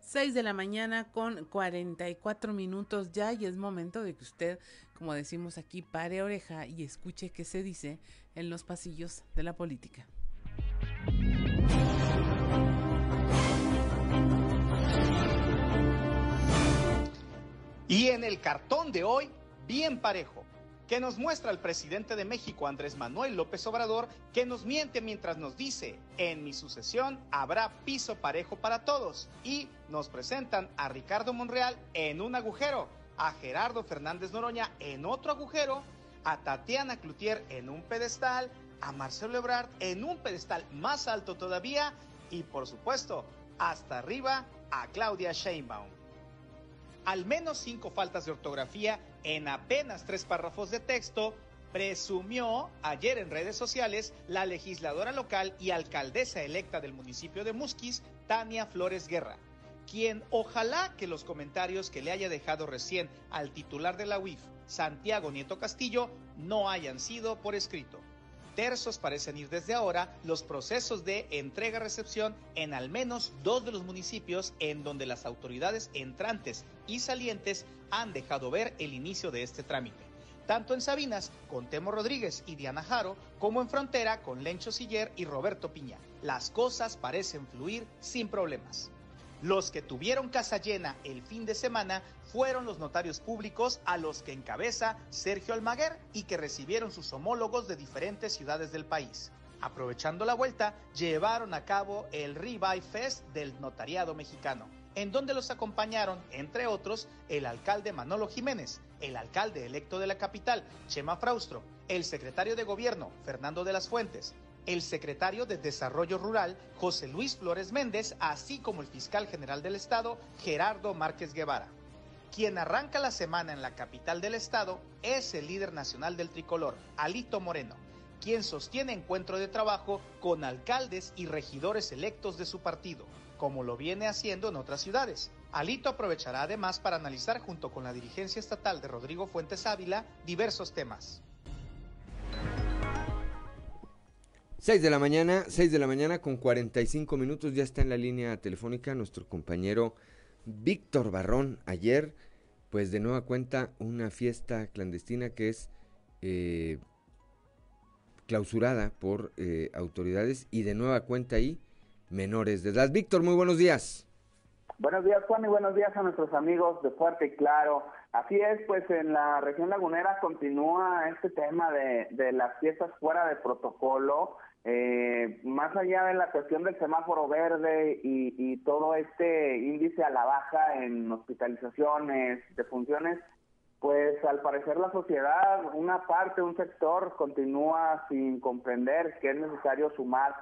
6 de la mañana con 44 minutos ya y es momento de que usted, como decimos aquí, pare oreja y escuche qué se dice en los pasillos de la política. Y en el cartón de hoy, bien parejo, que nos muestra el presidente de México, Andrés Manuel López Obrador, que nos miente mientras nos dice, en mi sucesión habrá piso parejo para todos. Y nos presentan a Ricardo Monreal en un agujero, a Gerardo Fernández Noroña en otro agujero, a Tatiana Cloutier en un pedestal, a Marcelo Ebrard en un pedestal más alto todavía y por supuesto, hasta arriba a Claudia Sheinbaum. Al menos cinco faltas de ortografía en apenas tres párrafos de texto, presumió ayer en redes sociales la legisladora local y alcaldesa electa del municipio de Musquis, Tania Flores Guerra, quien ojalá que los comentarios que le haya dejado recién al titular de la UIF, Santiago Nieto Castillo, no hayan sido por escrito tersos parecen ir desde ahora los procesos de entrega-recepción en al menos dos de los municipios en donde las autoridades entrantes y salientes han dejado ver el inicio de este trámite. Tanto en Sabinas, con Temo Rodríguez y Diana Jaro, como en Frontera, con Lencho Siller y Roberto Piña. Las cosas parecen fluir sin problemas. Los que tuvieron casa llena el fin de semana fueron los notarios públicos a los que encabeza Sergio Almaguer y que recibieron sus homólogos de diferentes ciudades del país. Aprovechando la vuelta, llevaron a cabo el Revive Fest del notariado mexicano, en donde los acompañaron, entre otros, el alcalde Manolo Jiménez, el alcalde electo de la capital, Chema Fraustro, el secretario de gobierno, Fernando de las Fuentes, el secretario de Desarrollo Rural, José Luis Flores Méndez, así como el fiscal general del Estado, Gerardo Márquez Guevara. Quien arranca la semana en la capital del Estado es el líder nacional del tricolor, Alito Moreno, quien sostiene encuentro de trabajo con alcaldes y regidores electos de su partido, como lo viene haciendo en otras ciudades. Alito aprovechará además para analizar junto con la dirigencia estatal de Rodrigo Fuentes Ávila diversos temas. 6 de la mañana, 6 de la mañana con 45 minutos, ya está en la línea telefónica nuestro compañero Víctor Barrón. Ayer, pues de nueva cuenta, una fiesta clandestina que es eh, clausurada por eh, autoridades y de nueva cuenta ahí menores de edad. Víctor, muy buenos días. Buenos días, Juan, y buenos días a nuestros amigos de Fuerte y Claro. Así es, pues en la región lagunera continúa este tema de, de las fiestas fuera de protocolo. Eh, más allá de la cuestión del semáforo verde y, todo este índice a la baja en hospitalizaciones, defunciones, pues al parecer la sociedad, una parte, un sector, continúa sin comprender que es necesario sumar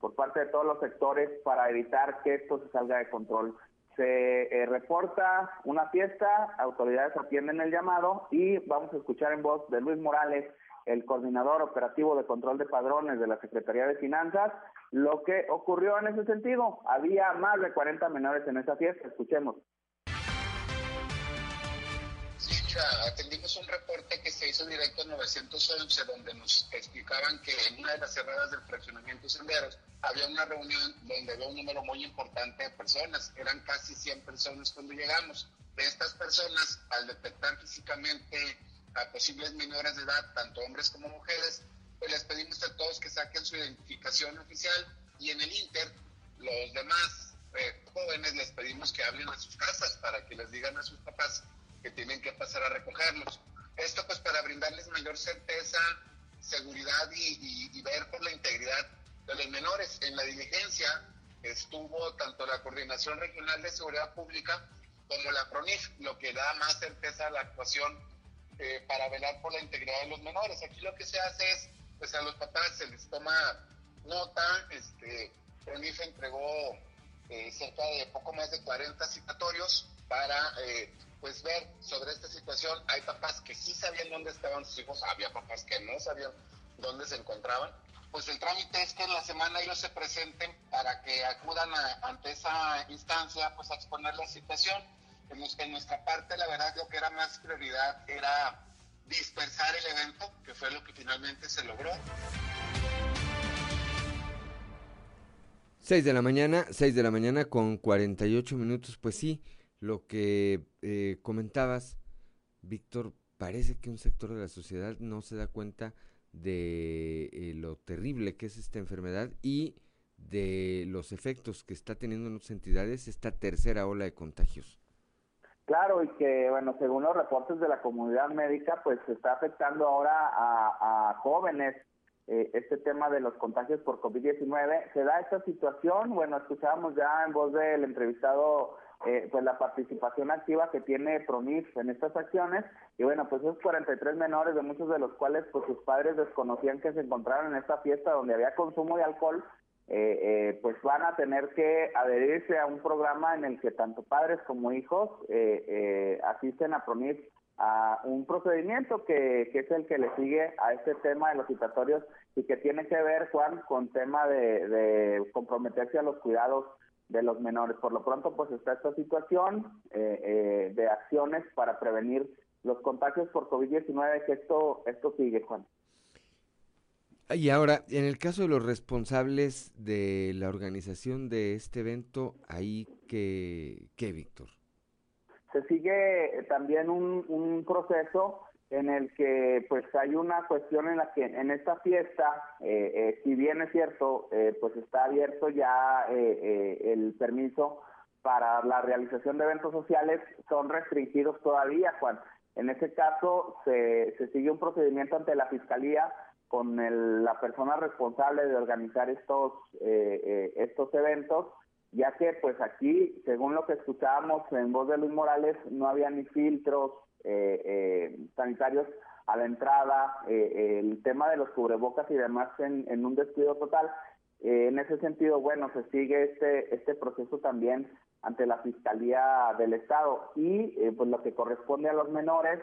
por parte de todos los sectores para evitar que esto se salga de control. Se eh, reporta una fiesta, autoridades atienden el llamado y vamos a escuchar en voz de Luis Morales, el coordinador operativo de control de padrones de la Secretaría de Finanzas, lo que ocurrió en ese sentido. Había más de 40 menores en esa fiesta. Escuchemos. Sí, atendimos un reporte que se hizo directo en 911 donde nos explicaban que en una de las cerradas del fraccionamiento Senderos había una reunión donde había un número muy importante de personas. Eran casi 100 personas cuando llegamos. De estas personas, al detectar físicamente a posibles menores de edad, tanto hombres como mujeres, pues les pedimos a todos que saquen su identificación oficial y en el Inter, los demás eh, jóvenes les pedimos que hablen a sus casas para que les digan a sus papás que tienen que pasar a recogerlos. Esto pues para brindarles mayor certeza, seguridad y, y ver por la integridad de los menores. En la diligencia estuvo tanto la Coordinación Regional de Seguridad Pública como la PRONIF, lo que da más certeza a la actuación eh, para velar por la integridad de los menores. Aquí lo que se hace es, pues a los papás se les toma nota, este, PRONIF entregó eh, cerca de poco más de 40 citatorios para eh, pues ver sobre esta situación. Hay papás que sí sabían dónde estaban sus hijos, había papás que no sabían dónde se encontraban. Pues el trámite es que en la semana ellos se presenten para que acudan ante esa instancia pues a exponer la situación en nuestra parte, la verdad, lo que era más prioridad era dispersar el evento, que fue lo que finalmente se logró. 6 de la mañana, 6 de la mañana con 48 minutos, pues sí, lo que eh, comentabas, Víctor, parece que un sector de la sociedad no se da cuenta de eh, lo terrible que es esta enfermedad y de los efectos que está teniendo en otras entidades esta tercera ola de contagios. Claro, y que, bueno, según los reportes de la comunidad médica, pues se está afectando ahora a, jóvenes eh, este tema de los contagios por COVID-19. Se da esta situación, bueno, escuchábamos ya en voz del entrevistado eh, pues la participación activa que tiene PROMIS en estas acciones y bueno pues esos 43 menores de muchos de los cuales pues sus padres desconocían que se encontraron en esta fiesta donde había consumo de alcohol eh, eh, pues van a tener que adherirse a un programa en el que tanto padres como hijos eh, asisten a PROMIS a un procedimiento que, que, es el que le sigue a este tema de los citatorios y que tiene que ver, Juan, con tema de, comprometerse a los cuidados de los menores. Por lo pronto, pues está esta situación de acciones para prevenir los contagios por COVID-19, que esto, esto sigue, Juan. Y ahora, en el caso de los responsables de la organización de este evento, ¿ahí qué, qué Víctor? Se sigue también un, un, proceso en el que pues hay una cuestión en la que en esta fiesta, eh, eh, si bien es cierto, eh, pues está abierto ya el permiso para la realización de eventos sociales, son restringidos todavía, Juan. En ese caso se, se sigue un procedimiento ante la Fiscalía con la persona responsable de organizar estos eh, eh, estos eventos ya que pues aquí según lo que escuchábamos en voz de Luis Morales no había ni filtros eh, sanitarios a la entrada el tema de los cubrebocas y demás en, un descuido total. En ese sentido bueno se sigue este este proceso también ante la Fiscalía del Estado y pues lo que corresponde a los menores,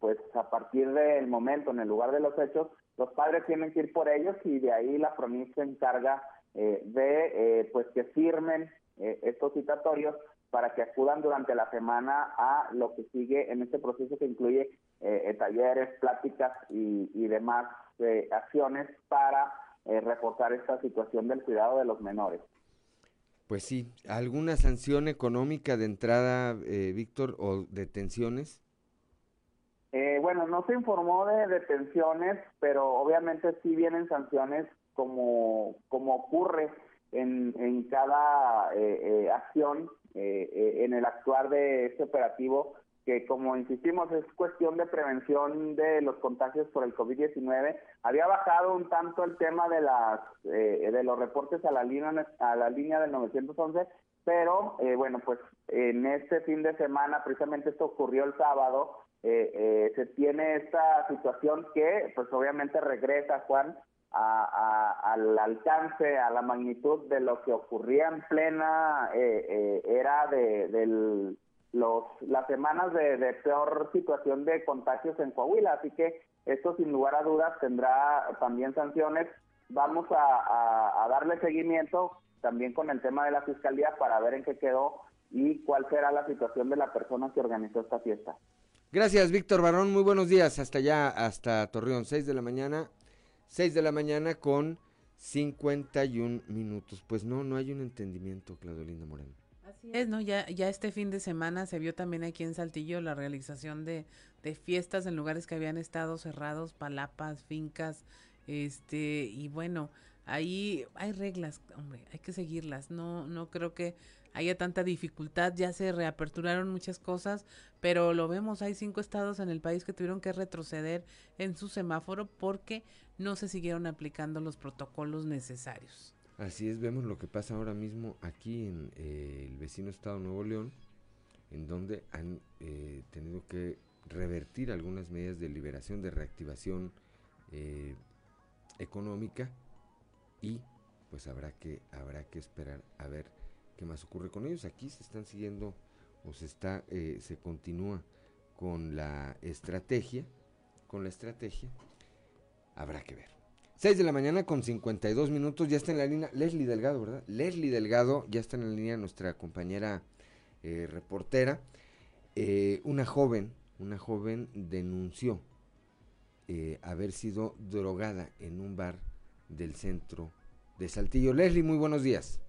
pues a partir del momento, en el lugar de los hechos, los padres tienen que ir por ellos y de ahí la provincia encarga eh, de eh, pues que firmen eh, estos citatorios para que acudan durante la semana a lo que sigue en este proceso que incluye talleres, pláticas y, y demás acciones para reforzar esta situación del cuidado de los menores. Pues sí, ¿alguna sanción económica de entrada, Víctor, o detenciones? Eh, bueno, no se informó de detenciones, pero obviamente sí vienen sanciones como, como ocurre en, en cada eh, eh, acción en el actuar de este operativo, que como insistimos es cuestión de prevención de los contagios por el COVID-19. Había bajado un tanto el tema de las de los reportes a la línea a la línea del 911, pero bueno, pues en este fin de semana, precisamente esto ocurrió el sábado, eh, eh, se tiene esta situación que pues obviamente regresa Juan al alcance, a la magnitud de lo que ocurría en plena eh, era de, los las semanas de, peor situación de contagios en Coahuila, así que esto sin lugar a dudas tendrá también sanciones. Vamos a darle seguimiento también con el tema de la fiscalía para ver en qué quedó y cuál será la situación de la persona que organizó esta fiesta. Gracias, Víctor Barrón. Muy buenos días. Hasta allá, hasta Torreón. 6 de la mañana. 6 de la mañana con 51 minutos. Pues no, no hay un entendimiento, Claudio Linda Moreno. Así es, ¿no? Ya, ya este fin de semana se vio también aquí en Saltillo la realización de, de fiestas en lugares que habían estado cerrados, palapas, fincas, este, y bueno, ahí hay reglas, hombre, hay que seguirlas. No, no creo que haya tanta dificultad, ya se reaperturaron muchas cosas, pero lo vemos, hay cinco estados en el país que tuvieron que retroceder en su semáforo porque no se siguieron aplicando los protocolos necesarios. Así es, vemos lo que pasa ahora mismo aquí en eh, el vecino estado Nuevo León, en donde han eh, tenido que revertir algunas medidas de liberación, de reactivación eh, económica y pues habrá que habrá que esperar a ver qué más ocurre con ellos. Aquí se están siguiendo o se está eh, se continúa con la estrategia, con la estrategia. Habrá que ver. 6 de la mañana con 52 minutos, ya está en la línea Leslie Delgado, ¿verdad? Leslie Delgado, ya está en la línea nuestra compañera eh, reportera. Eh, una joven, una joven denunció haber sido drogada en un bar del centro de Saltillo. Leslie, muy buenos días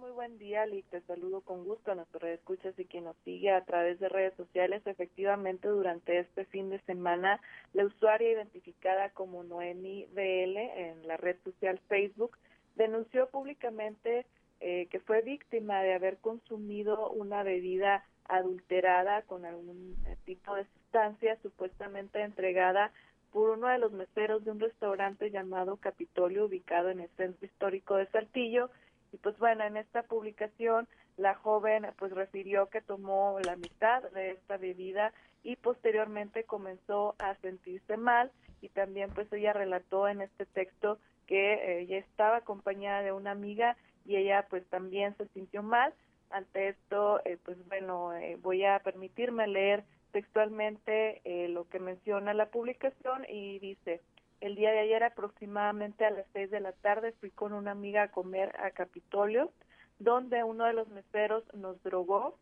buen día, y Te saludo con gusto a nuestros escuchas y quien nos sigue a través de redes sociales. Efectivamente, durante este fin de semana, la usuaria identificada como Noemi BL en la red social Facebook denunció públicamente eh, que fue víctima de haber consumido una bebida adulterada con algún tipo de sustancia supuestamente entregada por uno de los meseros de un restaurante llamado Capitolio ubicado en el centro histórico de Saltillo y pues bueno en esta publicación la joven pues refirió que tomó la mitad de esta bebida y posteriormente comenzó a sentirse mal. Y también pues ella relató en este texto que ella estaba acompañada de una amiga y ella pues también se sintió mal. Ante esto, eh, pues bueno, eh, voy a permitirme leer textualmente eh, lo que menciona la publicación y dice, el día de ayer aproximadamente a las seis de la tarde fui con una amiga a comer a Capitolio, donde uno de los meseros nos drogó,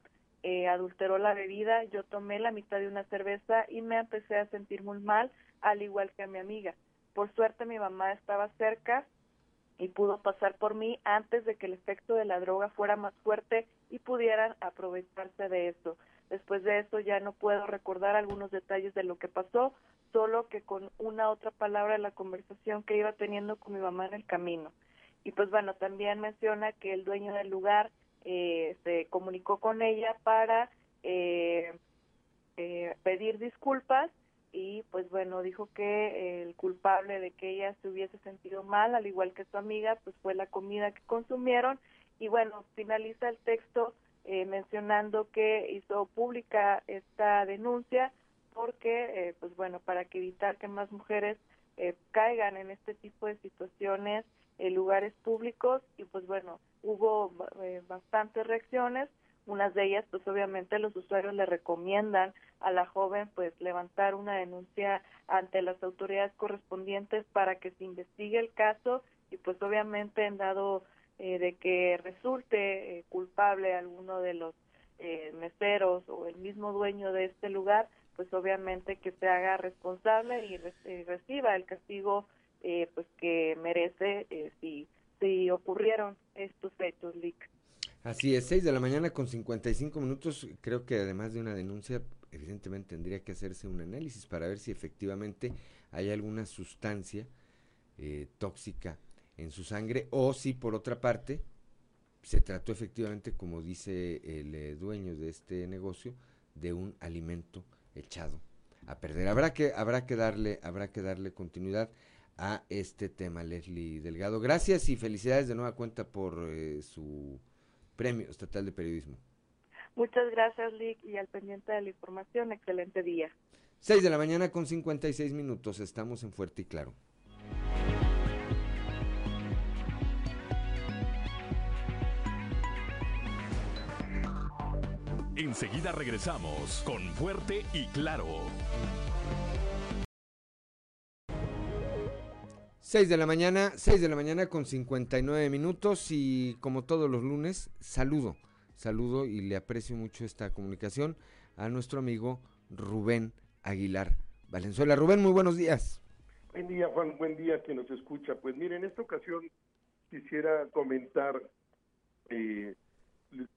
adulteró la bebida, yo tomé la mitad de una cerveza y me empecé a sentir muy mal, al igual que a mi amiga. Por suerte mi mamá estaba cerca y pudo pasar por mí antes de que el efecto de la droga fuera más fuerte y pudieran aprovecharse de eso. Después de eso ya no puedo recordar algunos detalles de lo que pasó, solo que con una otra palabra de la conversación que iba teniendo con mi mamá en el camino. Y pues bueno, también menciona que el dueño del lugar eh, se comunicó con ella para eh, eh, pedir disculpas y pues bueno, dijo que el culpable de que ella se hubiese sentido mal, al igual que su amiga, pues fue la comida que consumieron y bueno, finaliza el texto eh, mencionando que hizo pública esta denuncia porque eh, pues bueno, para que evitar que más mujeres eh, caigan en este tipo de situaciones en lugares públicos y pues bueno, hubo bastantes reacciones. Unas de ellas, pues obviamente los usuarios le recomiendan a la joven pues levantar una denuncia ante las autoridades correspondientes para que se investigue el caso y pues obviamente en dado eh, de que resulte eh, culpable alguno de los eh, meseros o el mismo dueño de este lugar, pues obviamente que se haga responsable y, reciba el castigo pues que merece si, si ocurrieron estos hechos, Lick. Así es, 6 de la mañana con 55 minutos. Creo que además de una denuncia, evidentemente tendría que hacerse un análisis para ver si efectivamente hay alguna sustancia eh, tóxica en su sangre o si por otra parte se trató efectivamente, como dice el eh, dueño de este negocio, de un alimento echado a perder. Habrá que, habrá que darle, habrá que darle continuidad a este tema, Leslie Delgado. Gracias y felicidades de nueva cuenta por eh, su Premio Estatal de Periodismo. Muchas gracias, Lick, y al pendiente de la información, excelente día. 6 de la mañana con 56 minutos, estamos en Fuerte y Claro. Enseguida regresamos con Fuerte y Claro. 6 de la mañana, 6 de la mañana con 59 minutos y como todos los lunes, saludo, saludo y le aprecio mucho esta comunicación a nuestro amigo Rubén Aguilar Valenzuela. Rubén, muy buenos días. Buen día, Juan, buen día que nos escucha. Pues mire, en esta ocasión quisiera comentar eh, el,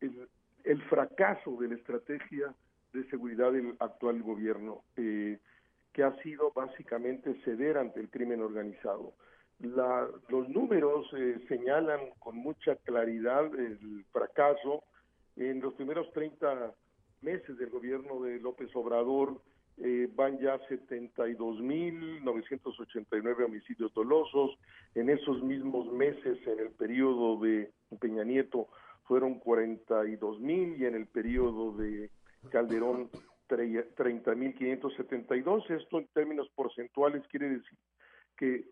fracaso de la estrategia de seguridad del actual gobierno. Eh, que ha sido básicamente ceder ante el crimen organizado. los números eh, señalan con mucha claridad el fracaso. En los primeros 30 meses del gobierno de López Obrador eh, van ya 72.989 homicidios dolosos. En esos mismos meses, en el periodo de Peña Nieto, fueron 42.000 y en el periodo de Calderón 30.572. Esto en términos porcentuales quiere decir que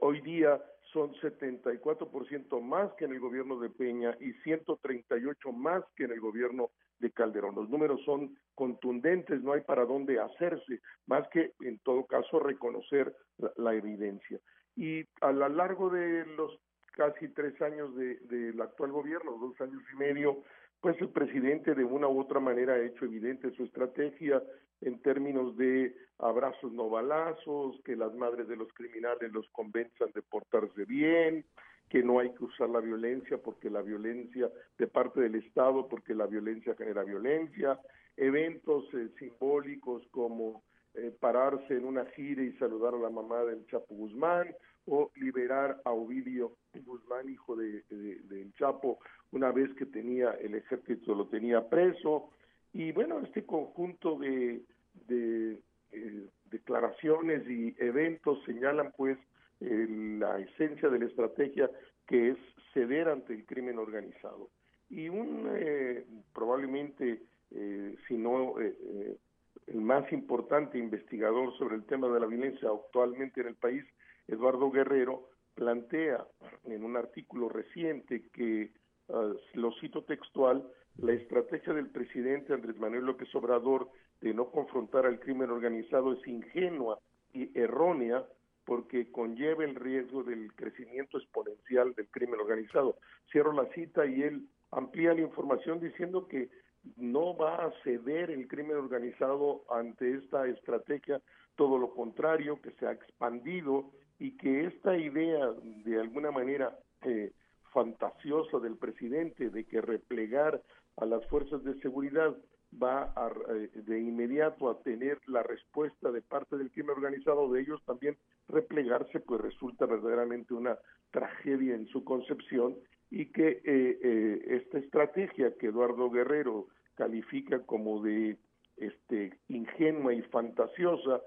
hoy día son 74% más que en el gobierno de Peña y 138 más que en el gobierno de Calderón. Los números son contundentes, no hay para dónde hacerse, más que en todo caso reconocer la, evidencia. Y a lo largo de los casi tres años del actual gobierno, dos años y medio, pues el presidente de una u otra manera ha hecho evidente su estrategia en términos de abrazos no balazos, que las madres de los criminales los convenzan de portarse bien, que no hay que usar la violencia porque la violencia de parte del Estado, porque la violencia genera violencia, eventos eh, simbólicos como eh, pararse en una gira y saludar a la mamá del Chapo Guzmán o liberar a Ovidio Guzmán, hijo de, del Chapo, una vez que tenía el ejército lo tenía preso. Y bueno este conjunto de, de eh, declaraciones y eventos señalan pues la esencia de la estrategia que es ceder ante el crimen organizado. Y un eh, probablemente eh, si no el más importante investigador sobre el tema de la violencia actualmente en el país Eduardo Guerrero plantea en un artículo reciente que Ah, lo cito textual, la estrategia del presidente Andrés Manuel López Obrador de no confrontar al crimen organizado es ingenua y errónea porque conlleva el riesgo del crecimiento exponencial del crimen organizado. Cierro la cita y él amplía la información diciendo que no va a ceder el crimen organizado ante esta estrategia, todo lo contrario, que se ha expandido y que esta idea de alguna manera eh, fantasiosa del presidente de que replegar a las fuerzas de seguridad va a, eh, de inmediato a tener la respuesta de parte del crimen organizado de ellos también replegarse, pues resulta verdaderamente una tragedia en su concepción y que eh, eh, esta estrategia que Eduardo Guerrero califica como de este ingenua y fantasiosa,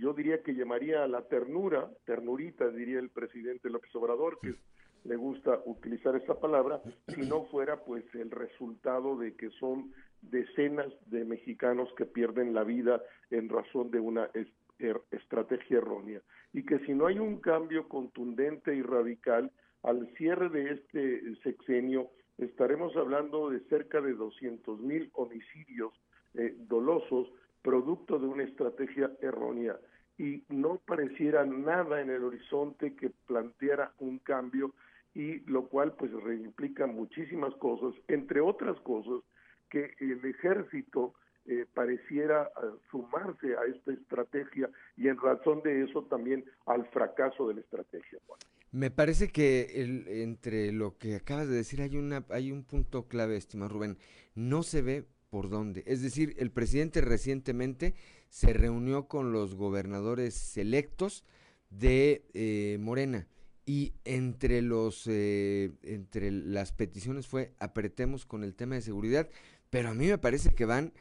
yo diría que llamaría a la ternura, ternurita diría el presidente López Obrador, que le gusta utilizar esta palabra, si no fuera pues el resultado de que son decenas de mexicanos que pierden la vida en razón de una er, estrategia errónea. Y que si no hay un cambio contundente y radical al cierre de este sexenio estaremos hablando de cerca de 200 mil homicidios eh, dolosos producto de una estrategia errónea y no pareciera nada en el horizonte que planteara un cambio y lo cual pues implica muchísimas cosas, entre otras cosas que el ejército eh, pareciera eh, sumarse a esta estrategia y en razón de eso también al fracaso de la estrategia. Me parece que el, entre lo que acabas de decir hay una hay un punto clave, estimado Rubén. No se ve por dónde. Es decir, el presidente recientemente se reunió con los gobernadores electos de eh, Morena y entre los eh, entre las peticiones fue apretemos con el tema de seguridad pero a mí me parece que van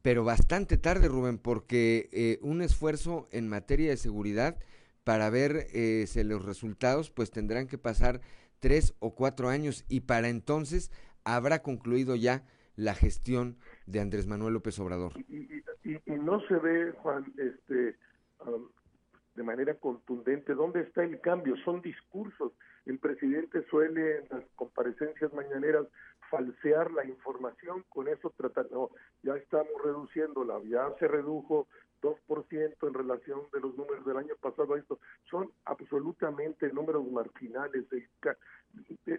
pero bastante tarde Rubén porque eh, un esfuerzo en materia de seguridad para ver eh, los resultados pues tendrán que pasar tres o cuatro años y para entonces habrá concluido ya la gestión de Andrés Manuel López Obrador y, no se ve Juan este um, de manera contundente dónde está el cambio. Son discursos. El presidente suele en las comparecencias mañaneras falsear la información, con eso tratar, no, ya estamos reduciéndola, ya se redujo 2% en relación de los números del año pasado a. Son absolutamente números marginales.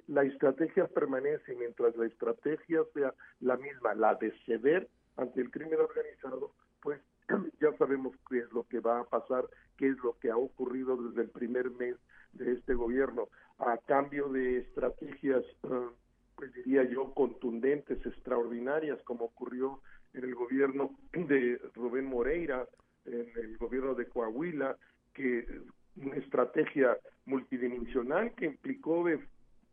La estrategia permanece mientras la estrategia sea la misma, la de ceder ante el crimen organizado, pues ya sabemos qué es lo que va a pasar, qué es lo que ha ocurrido desde el primer mes de este gobierno, a cambio de estrategias, ah, pues diría yo, contundentes, extraordinarias, como ocurrió en el gobierno de Rubén Moreira, en el gobierno de Coahuila, que una estrategia multidimensional que implicó de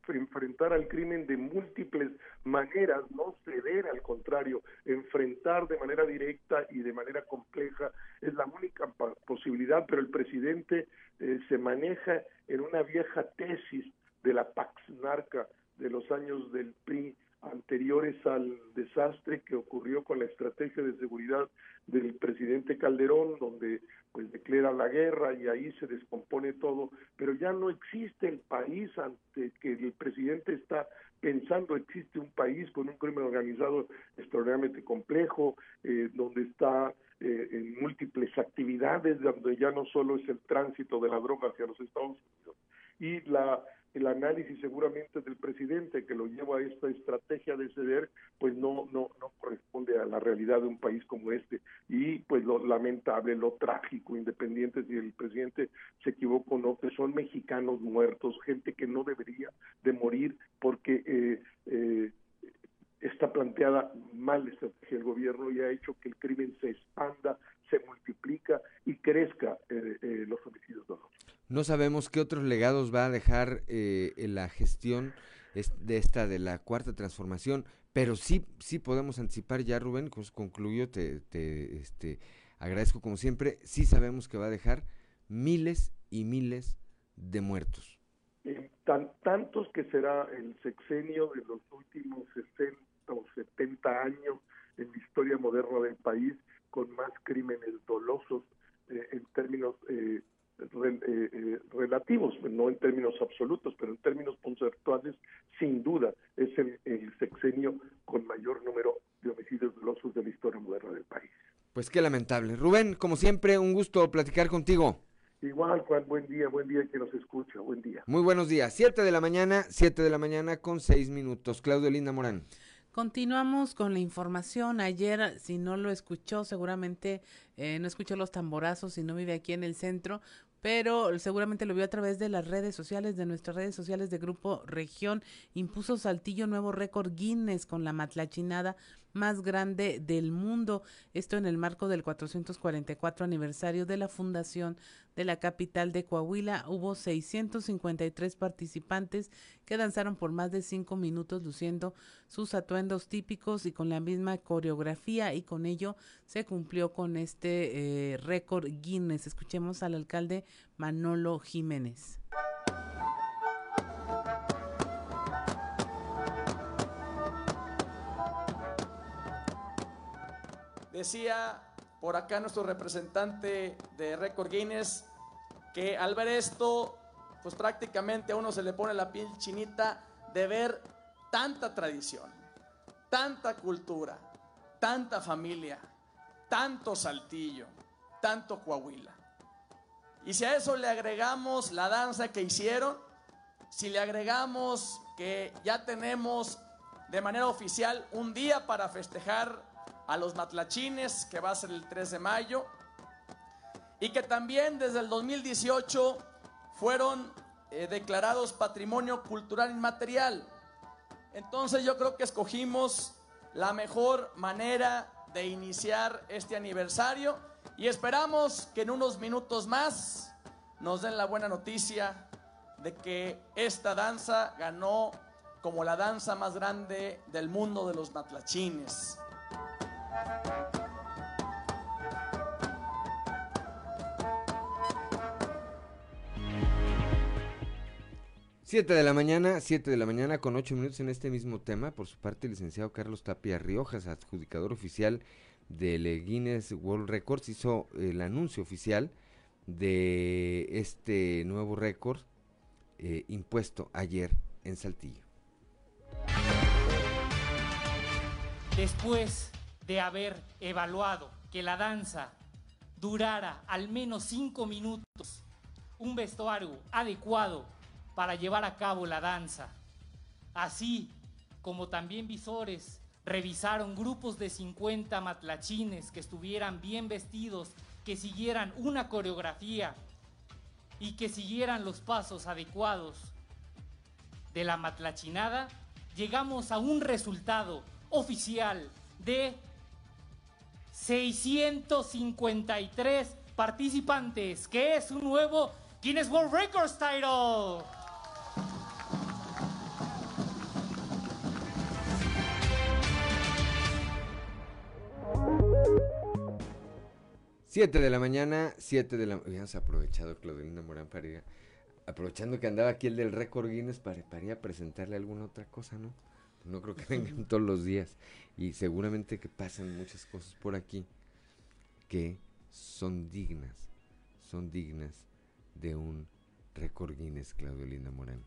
enfrentar al crimen de múltiples maneras, no ceder, al contrario, enfrentar de manera directa y de manera compleja es la única posibilidad, pero el presidente eh, se maneja en una vieja tesis de la Pax Narca de los años del PRI anteriores al desastre que ocurrió con la estrategia de seguridad del presidente Calderón, donde pues declara la guerra y ahí se descompone todo, pero ya no existe el país ante que el presidente está pensando, existe un país con un crimen organizado extraordinariamente complejo, eh, donde está eh, en múltiples actividades, donde ya no solo es el tránsito de la droga hacia los Estados Unidos. Y la el análisis seguramente del presidente que lo lleva a esta estrategia de ceder, pues no, no, no corresponde a la realidad de un país como este. Y pues lo lamentable, lo trágico, independiente si el presidente se equivocó o no, que son mexicanos muertos, gente que no debería de morir porque eh, eh, está planteada mal la estrategia del gobierno y ha hecho que el crimen se expanda, se multiplica y crezca eh, eh los homicidios no sabemos qué otros legados va a dejar eh, la gestión de esta de la cuarta transformación, pero sí, sí podemos anticipar ya, Rubén, pues concluyo, te, te este, agradezco como siempre, sí sabemos que va a dejar miles y miles de muertos. Eh, tan, tantos que será el sexenio de los últimos 60 o 70 años en la historia moderna del país con más crímenes dolosos eh, en términos eh, relativos, no en términos absolutos, pero en términos conceptuales, sin duda es el, el, sexenio con mayor número de homicidios dolosos de la historia moderna del país. Pues qué lamentable. Rubén, como siempre, un gusto platicar contigo. Igual, Juan, buen día, buen día que nos escucha, buen día. Muy buenos días. Siete de la mañana, siete de la mañana con seis minutos. Claudio Linda Morán. Continuamos con la información. Ayer, si no lo escuchó, seguramente eh, no escuchó los tamborazos si no vive aquí en el centro, pero seguramente lo vio a través de las redes sociales, de nuestras redes sociales de Grupo Región. Impuso Saltillo nuevo récord Guinness con la matlachinada más grande del mundo. Esto en el marco del 444 aniversario de la fundación de la capital de Coahuila. Hubo 653 participantes que danzaron por más de cinco minutos luciendo sus atuendos típicos y con la misma coreografía y con ello se cumplió con este eh, récord Guinness. Escuchemos al alcalde Manolo Jiménez. Decía por acá nuestro representante de Record Guinness que al ver esto, pues prácticamente a uno se le pone la piel chinita de ver tanta tradición, tanta cultura, tanta familia, tanto saltillo, tanto Coahuila. Y si a eso le agregamos la danza que hicieron, si le agregamos que ya tenemos de manera oficial un día para festejar a los matlachines, que va a ser el 3 de mayo, y que también desde el 2018 fueron eh, declarados patrimonio cultural inmaterial. Entonces yo creo que escogimos la mejor manera de iniciar este aniversario y esperamos que en unos minutos más nos den la buena noticia de que esta danza ganó como la danza más grande del mundo de los matlachines. Siete de la mañana, siete de la mañana con ocho minutos en este mismo tema. Por su parte, el licenciado Carlos Tapia Riojas, adjudicador oficial del Guinness World Records, hizo el anuncio oficial de este nuevo récord eh, impuesto ayer en Saltillo. Después de haber evaluado que la danza durara al menos cinco minutos, un vestuario adecuado para llevar a cabo la danza. Así como también visores revisaron grupos de 50 matlachines que estuvieran bien vestidos, que siguieran una coreografía y que siguieran los pasos adecuados de la matlachinada, llegamos a un resultado oficial de 653 participantes, que es un nuevo Guinness World Records title. Siete de la mañana, siete de la mañana. aprovechado Claudelina Morán para aprovechando que andaba aquí el del récord Guinness para, para presentarle alguna otra cosa, ¿no? No creo que vengan todos los días. Y seguramente que pasan muchas cosas por aquí que son dignas, son dignas de un récord Guinness, Claudio Linda Morán.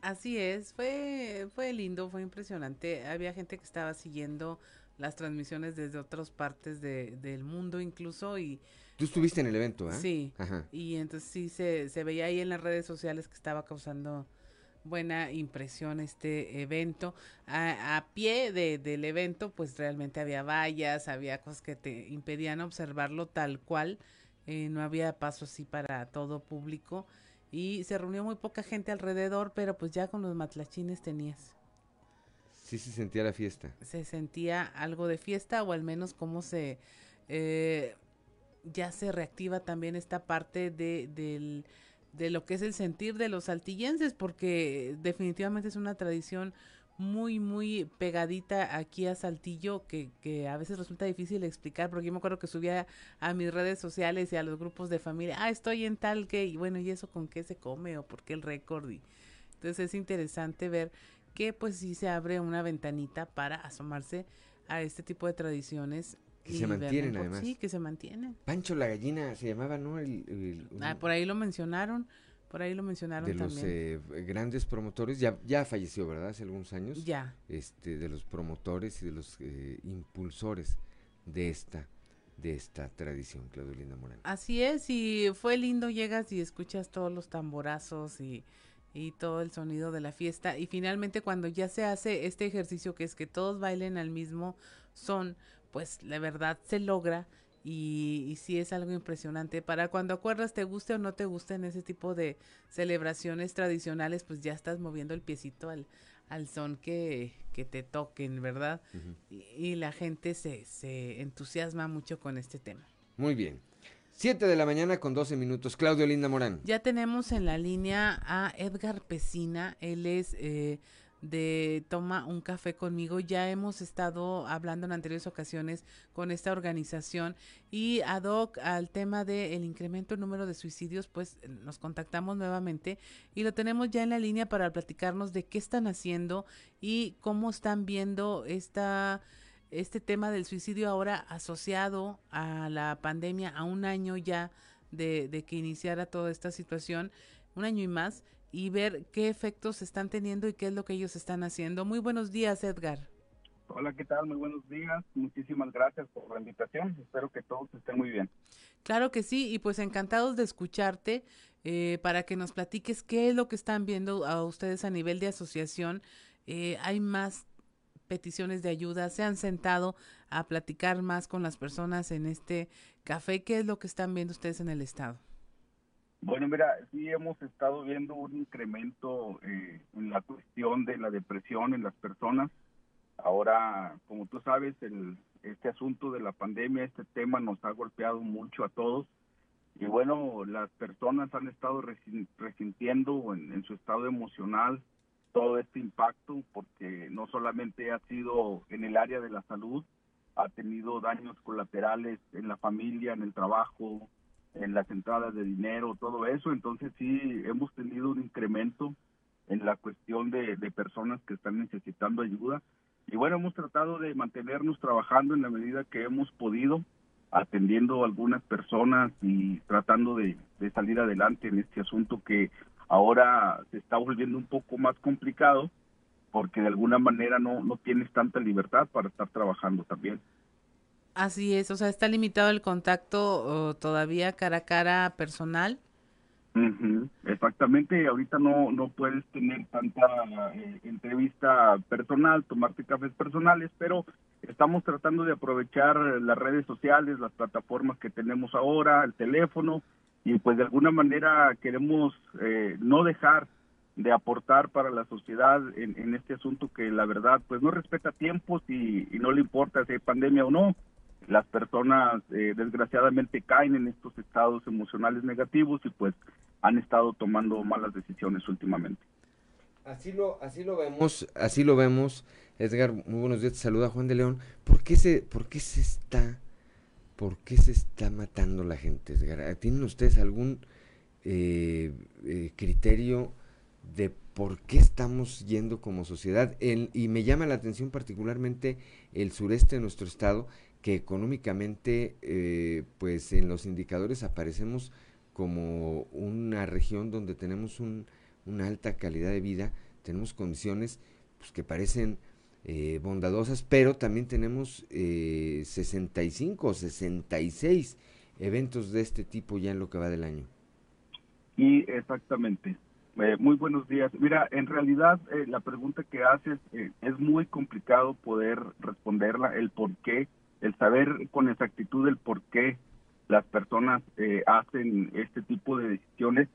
Así es, fue, fue lindo, fue impresionante. Había gente que estaba siguiendo las transmisiones desde otras partes de, del mundo incluso y... Tú estuviste en el evento, ¿ah? Sí. Y entonces sí se, se veía ahí en las redes sociales que estaba causando buena impresión este evento. A, pie de, del evento, pues realmente había vallas, había cosas que te impedían observarlo tal cual. Eh, no había paso así para todo público. Y se reunió muy poca gente alrededor, pero pues ya con los matlachines tenías. Sí se sentía la fiesta. Se sentía algo de fiesta o al menos cómo se... Eh, ya se reactiva también esta parte de, del de lo que es el sentir de los saltillenses, porque definitivamente es una tradición muy, muy pegadita aquí a Saltillo, que, que a veces resulta difícil explicar, porque yo me acuerdo que subía a mis redes sociales y a los grupos de familia, ah, estoy en tal que, y bueno, ¿y eso con qué se come o por qué el récord? Y, entonces es interesante ver que pues sí se abre una ventanita para asomarse a este tipo de tradiciones. Que se mantienen además. Sí, que se mantienen. Pancho la gallina se llamaba, ¿no? ah, por ahí lo mencionaron. Por ahí lo mencionaron de los eh, grandes promotores, ya, ya falleció, ¿verdad? Hace algunos años. Ya. Este, de los promotores y de los eh, impulsores de esta de esta tradición, Claudio Linda Morán. Así es, y fue lindo, llegas y escuchas todos los tamborazos y, y todo el sonido de la fiesta. Y finalmente cuando ya se hace este ejercicio que es que todos bailen al mismo son, pues la verdad se logra y, y, sí es algo impresionante. Para cuando acuerdas, te guste o no te guste en ese tipo de celebraciones tradicionales, pues ya estás moviendo el piecito al, al son que, que te toquen, ¿verdad? y, la gente se, se entusiasma mucho con este tema. Muy bien. Siete de la mañana con 12 minutos. Claudio Linda Morán. Ya tenemos en la línea a Edgar Pesina. Él es eh, de Toma un café conmigo. Ya hemos estado hablando en anteriores ocasiones con esta organización y ad hoc al tema del incremento del número de suicidios, pues nos contactamos nuevamente y lo tenemos ya en la línea para platicarnos de qué están haciendo y cómo están viendo esta este tema del suicidio ahora asociado a la pandemia, a un año ya de, de que iniciara toda esta situación, un año y más y ver qué efectos están teniendo y qué es lo que ellos están haciendo. Muy buenos días, Edgar. Hola, ¿qué tal? Muy buenos días. Muchísimas gracias por la invitación. Espero que todos estén muy bien. Claro que sí, y pues encantados de escucharte eh, para que nos platiques qué es lo que están viendo a ustedes a nivel de asociación. Eh, hay más peticiones de ayuda, se han sentado a platicar más con las personas en este café. ¿Qué es lo que están viendo ustedes en el estado? Bueno, mira, sí hemos estado viendo un incremento eh, en la cuestión de la depresión en las personas. Ahora, como tú sabes, el, este asunto de la pandemia, este tema nos ha golpeado mucho a todos. Y bueno, las personas han estado resintiendo en, en su estado emocional todo este impacto, porque no solamente ha sido en el área de la salud, ha tenido daños colaterales en la familia, en el trabajo, en las entradas de dinero, todo eso. Entonces sí hemos tenido un incremento en la cuestión de, personas que están necesitando ayuda. Y bueno, hemos tratado de mantenernos trabajando en la medida que hemos podido, atendiendo a algunas personas y tratando de, salir adelante en este asunto que ahora se está volviendo un poco más complicado porque de alguna manera no, no tienes tanta libertad para estar trabajando también. Así es, o sea, está limitado el contacto todavía cara a cara personal. Exactamente, ahorita no, no puedes tener tanta eh, entrevista personal, tomarte cafés personales, pero estamos tratando de aprovechar las redes sociales, las plataformas que tenemos ahora, el teléfono, y pues de alguna manera queremos eh, no dejar de aportar para la sociedad en, en, este asunto que la verdad pues no respeta tiempos y no le importa si hay pandemia o no, las personas eh, desgraciadamente caen en estos estados emocionales negativos y pues han estado tomando malas decisiones últimamente. Así lo, así lo vemos, así lo vemos. Edgar, muy buenos días, te saluda Juan de León. ¿Por qué se, por qué se está, por qué se está matando la gente, Edgar? ¿Tienen ustedes algún eh, eh, criterio de por qué estamos yendo como sociedad? y me llama la atención particularmente el sureste de nuestro estado, que económicamente, eh, pues en los indicadores aparecemos como una región donde tenemos una alta calidad de vida, tenemos condiciones pues, que parecen eh, bondadosas, pero también tenemos eh, 65 o 66 eventos de este tipo ya en lo que va del año. Y exactamente. Eh, muy buenos días. Mira, en realidad la pregunta que haces es muy complicado poder responderla, el por qué el saber con exactitud el por qué las personas eh, hacen este tipo de decisiones.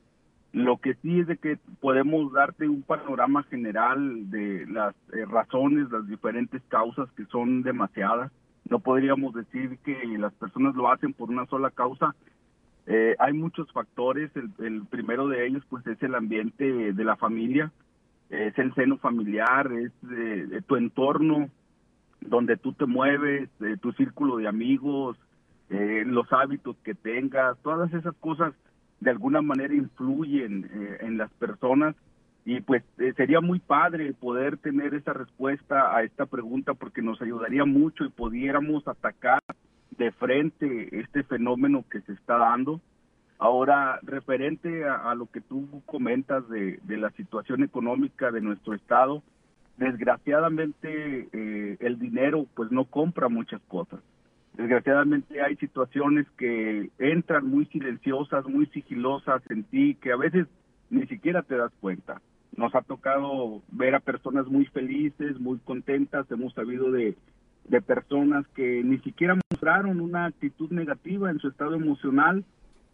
Lo que sí es de que podemos darte un panorama general de las eh, razones, las diferentes causas que son demasiadas. No podríamos decir que las personas lo hacen por una sola causa, Eh, hay muchos factores, el, primero de ellos pues es el ambiente de la familia, es el seno familiar, es tu entorno donde tú te mueves, tu círculo de amigos, eh, los hábitos que tengas, todas esas cosas de alguna manera influyen en las personas y pues sería muy padre poder tener esa respuesta a esta pregunta porque nos ayudaría mucho y pudiéramos atacar de frente este fenómeno que se está dando. Ahora, referente a, lo que tú comentas de, la situación económica de nuestro estado, desgraciadamente eh, el dinero pues no compra muchas cosas. Desgraciadamente hay situaciones que entran muy silenciosas, muy sigilosas en ti, que a veces ni siquiera te das cuenta. Nos ha tocado ver a personas muy felices, muy contentas, hemos sabido de de personas que ni siquiera mostraron una actitud negativa en su estado emocional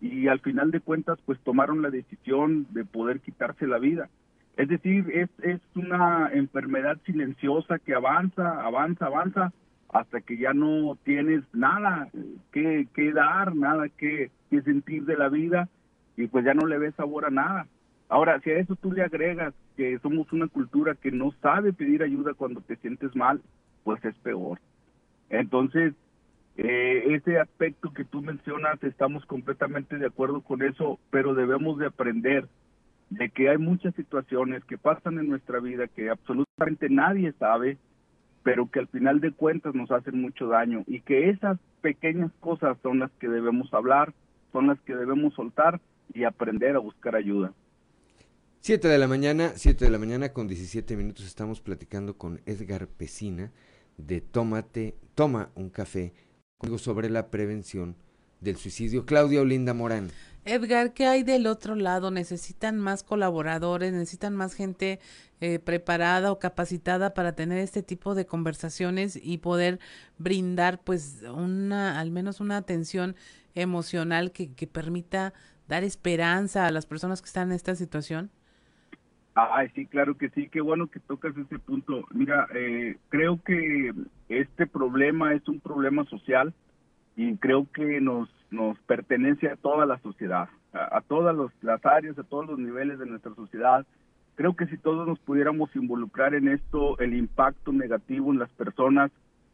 y al final de cuentas pues tomaron la decisión de poder quitarse la vida. Es decir, es, una enfermedad silenciosa que avanza, avanza, avanza hasta que ya no tienes nada que, dar, nada que, que sentir de la vida y pues ya no le ves sabor a nada. Ahora, si a eso tú le agregas que somos una cultura que no sabe pedir ayuda cuando te sientes mal, pues es peor. Entonces, eh, ese aspecto que tú mencionas, estamos completamente de acuerdo con eso, pero debemos de aprender de que hay muchas situaciones que pasan en nuestra vida que absolutamente nadie sabe, pero que al final de cuentas nos hacen mucho daño y que esas pequeñas cosas son las que debemos hablar, son las que debemos soltar y aprender a buscar ayuda. Siete de la mañana, siete de la mañana con 17 minutos estamos platicando con Edgar Pesina de Tómate, Toma un café, sobre la prevención del suicidio. Claudia Olinda Morán. Edgar, ¿qué hay del otro lado? ¿Necesitan más colaboradores? ¿Necesitan más gente eh, preparada o capacitada para tener este tipo de conversaciones y poder brindar pues una, al menos una atención emocional que, permita dar esperanza a las personas que están en esta situación? Sí, claro que sí, qué bueno que tocas ese punto. Mira, eh, creo que este problema es un problema social y creo que nos, nos pertenece a toda la sociedad, a, todas las áreas, a todos los niveles de nuestra sociedad. Creo que si todos nos pudiéramos involucrar en esto, el impacto negativo en las personas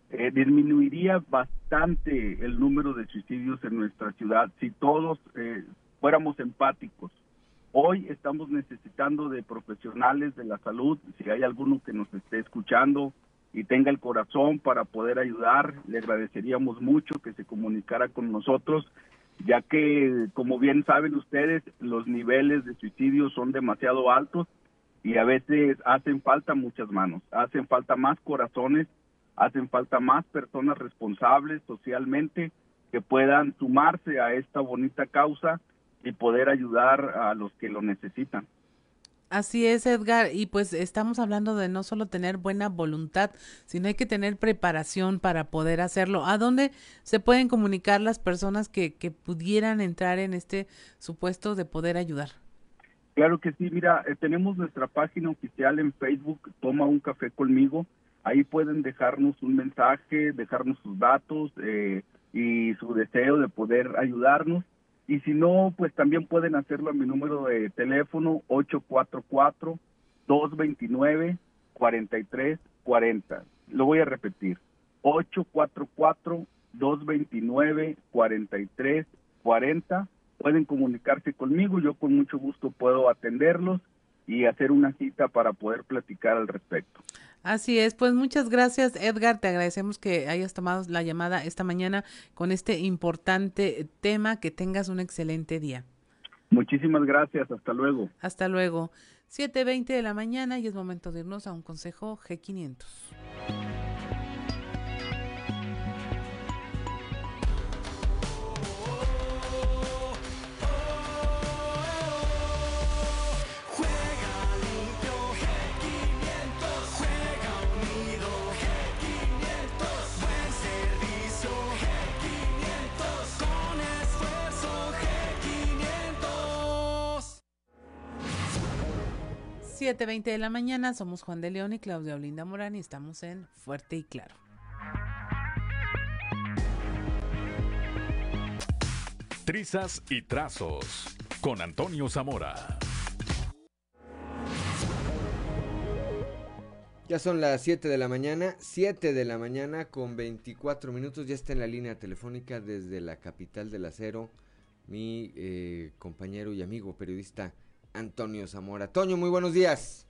eh, disminuiría bastante el número de suicidios en nuestra ciudad si todos eh, fuéramos empáticos Hoy estamos necesitando de profesionales de la salud, si hay alguno que nos esté escuchando y tenga el corazón para poder ayudar, le agradeceríamos mucho que se comunicara con nosotros, ya que, como bien saben ustedes, los niveles de suicidio son demasiado altos y a veces hacen falta muchas manos, hacen falta más corazones, hacen falta más personas responsables socialmente que puedan sumarse a esta bonita causa y poder ayudar a los que lo necesitan. Así es, Edgar, y pues estamos hablando de no solo tener buena voluntad, sino hay que tener preparación para poder hacerlo. ¿A dónde se pueden comunicar las personas que, que pudieran entrar en este supuesto de poder ayudar? Claro que sí, mira, eh, tenemos nuestra página oficial en Facebook, Toma un café conmigo. Ahí pueden dejarnos un mensaje, dejarnos sus datos eh, y su deseo de poder ayudarnos y si no, pues también pueden hacerlo a mi número de teléfono 844-229-4340. Lo voy a repetir, 844-229-4340. Pueden comunicarse conmigo, yo con mucho gusto puedo atenderlos y hacer una cita para poder platicar al respecto. Así es, pues muchas gracias Edgar, te agradecemos que hayas tomado la llamada esta mañana con este importante tema, que tengas un excelente día. Muchísimas gracias, hasta luego. Hasta luego. 7.20 de la mañana y es momento de irnos a un consejo G500. Veinte de la mañana, somos Juan de León y Claudia Olinda Morán y estamos en Fuerte y Claro. Trizas y Trazos con Antonio Zamora. Ya son las 7 de la mañana, 7 de la mañana con 24 minutos, ya está en la línea telefónica desde la capital del acero mi eh, compañero y amigo periodista Antonio Zamora. Toño, muy buenos días.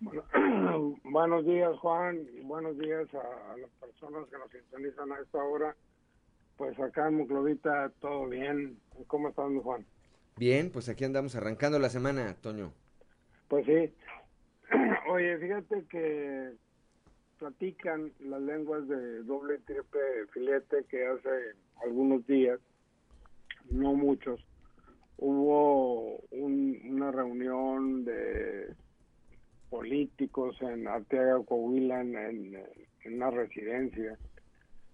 buenos días Juan y buenos días a, las personas que nos sintonizan a esta hora. Pues acá en Muclovita todo bien. ¿Cómo estás, Juan? Bien, pues aquí andamos arrancando la semana, Toño. Pues sí. Oye, fíjate que platican las lenguas de doble triple filete que hace algunos días, no muchos, hubo una reunión de políticos en Arteaga, Coahuila, en, una residencia,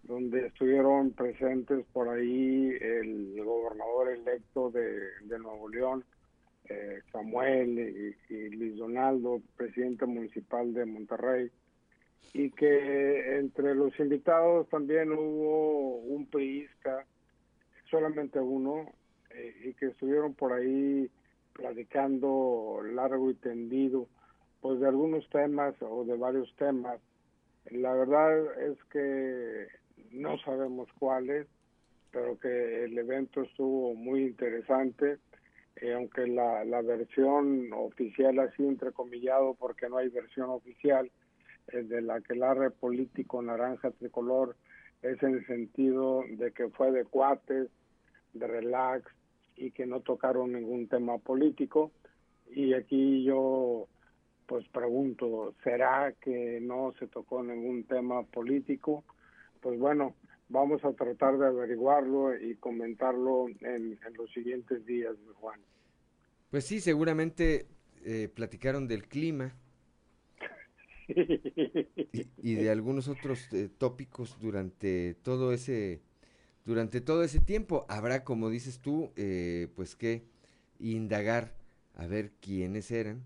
donde estuvieron presentes por ahí el gobernador electo de, Nuevo León, eh, Samuel y, Luis Donaldo, presidente municipal de Monterrey, y que entre los invitados también hubo un priisca, solamente uno, eh, y que estuvieron por ahí platicando largo y tendido pues de algunos temas o de varios temas. La verdad es que no sabemos cuáles, pero que el evento estuvo muy interesante, eh, aunque la, la versión oficial sido entrecomillado porque no hay versión oficial, eh, de la que red político naranja tricolor es en el sentido de que fue de cuates, de relax y que no tocaron ningún tema político. Y aquí yo pues pregunto, ¿será que no se tocó ningún tema político? Pues bueno, vamos a tratar de averiguarlo y comentarlo en, los siguientes días, Juan. Pues sí, seguramente eh, platicaron del clima y, de algunos otros eh, tópicos durante todo ese durante todo ese tiempo. Habrá, como dices tú, eh, pues que indagar a ver quiénes eran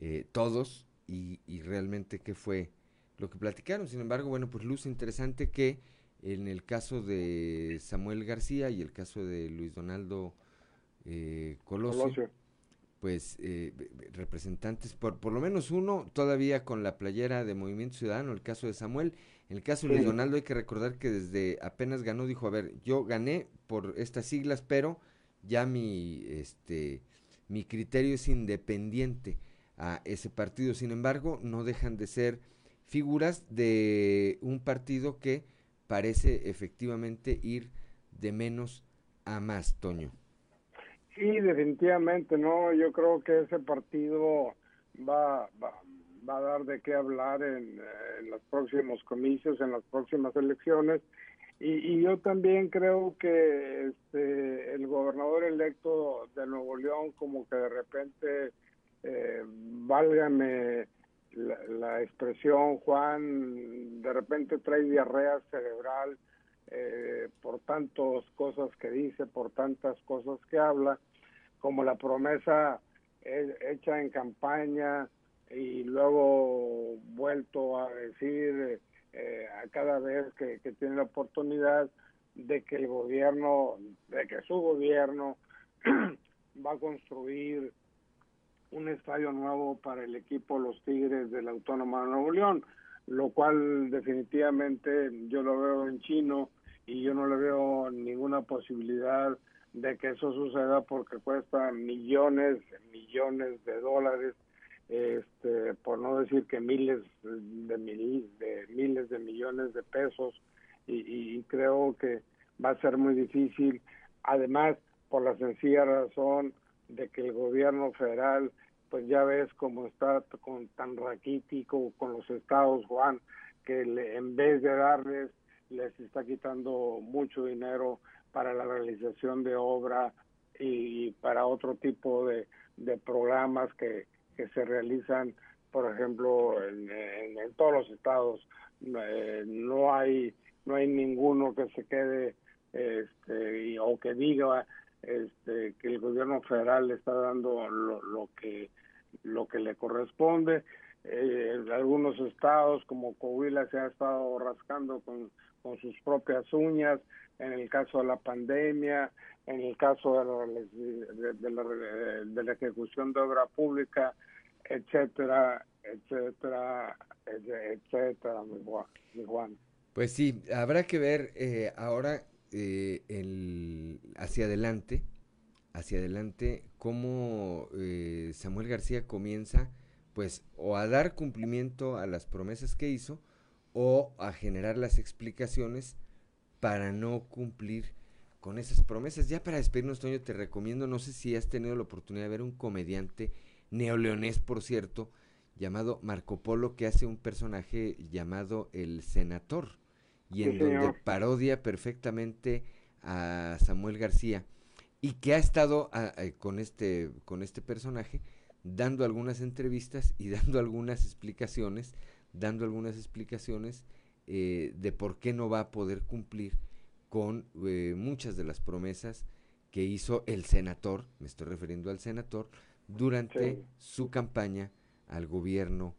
eh, todos y, realmente qué fue lo que platicaron. Sin embargo, bueno, pues luz interesante que en el caso de Samuel García y el caso de Luis Donaldo eh, Colosio, pues eh, representantes, por, por lo menos uno todavía con la playera de Movimiento Ciudadano, el caso de Samuel, en el caso de Luis Donaldo hay que recordar que desde apenas ganó dijo, a ver, yo gané por estas siglas, pero ya mi, este, mi criterio es independiente a ese partido. Sin embargo, no dejan de ser figuras de un partido que parece efectivamente ir de menos a más, Toño. Sí, definitivamente, no. Yo creo que ese partido va, va, a dar de qué hablar en, en, los próximos comicios, en las próximas elecciones. Y, y yo también creo que este, el gobernador electo de Nuevo León como que de repente eh, válgame la, expresión, Juan, de repente trae diarrea cerebral eh, por tantas cosas que dice, por tantas cosas que habla, como la promesa hecha en campaña y luego vuelto a decir eh, a cada vez que, que tiene la oportunidad de que el gobierno, de que su gobierno va a construir un estadio nuevo para el equipo Los Tigres de la Autónoma de Nuevo León, lo cual definitivamente yo lo veo en chino y yo no le veo ninguna posibilidad de que eso suceda porque cuesta millones, millones de dólares, este, por no decir que miles de, mil, de miles de millones de pesos y, y creo que va a ser muy difícil, además por la sencilla razón de que el gobierno federal pues ya ves cómo está con, tan raquítico con los estados, Juan, que en vez de darles, les está quitando mucho dinero para la realización de obra y, para otro tipo de, programas que, que se realizan, por ejemplo, en, todos los estados. Eh, no hay no hay ninguno que se quede este, o que diga este, que el gobierno federal le está dando lo, lo que lo que le corresponde. eh, algunos estados como Coahuila se ha estado rascando con, con sus propias uñas, en el caso de la pandemia, en el caso de la, de, ejecución de obra pública, etcétera, etcétera, etcétera, mi. Pues sí, habrá que ver eh, ahora eh, el, hacia adelante, hacia adelante, cómo eh, Samuel García comienza, pues, o a dar cumplimiento a las promesas que hizo, o a generar las explicaciones para no cumplir con esas promesas. Ya para despedirnos, Toño, te recomiendo, no sé si has tenido la oportunidad de ver un comediante neoleonés, por cierto, llamado Marco Polo, que hace un personaje llamado el Senator, y en donde parodia perfectamente a Samuel García, y que ha estado con, este, con este personaje dando algunas entrevistas y dando algunas explicaciones, dando algunas explicaciones eh, de por qué no va a poder cumplir con eh, muchas de las promesas que hizo el senador, me estoy refiriendo al senador, durante su campaña al gobierno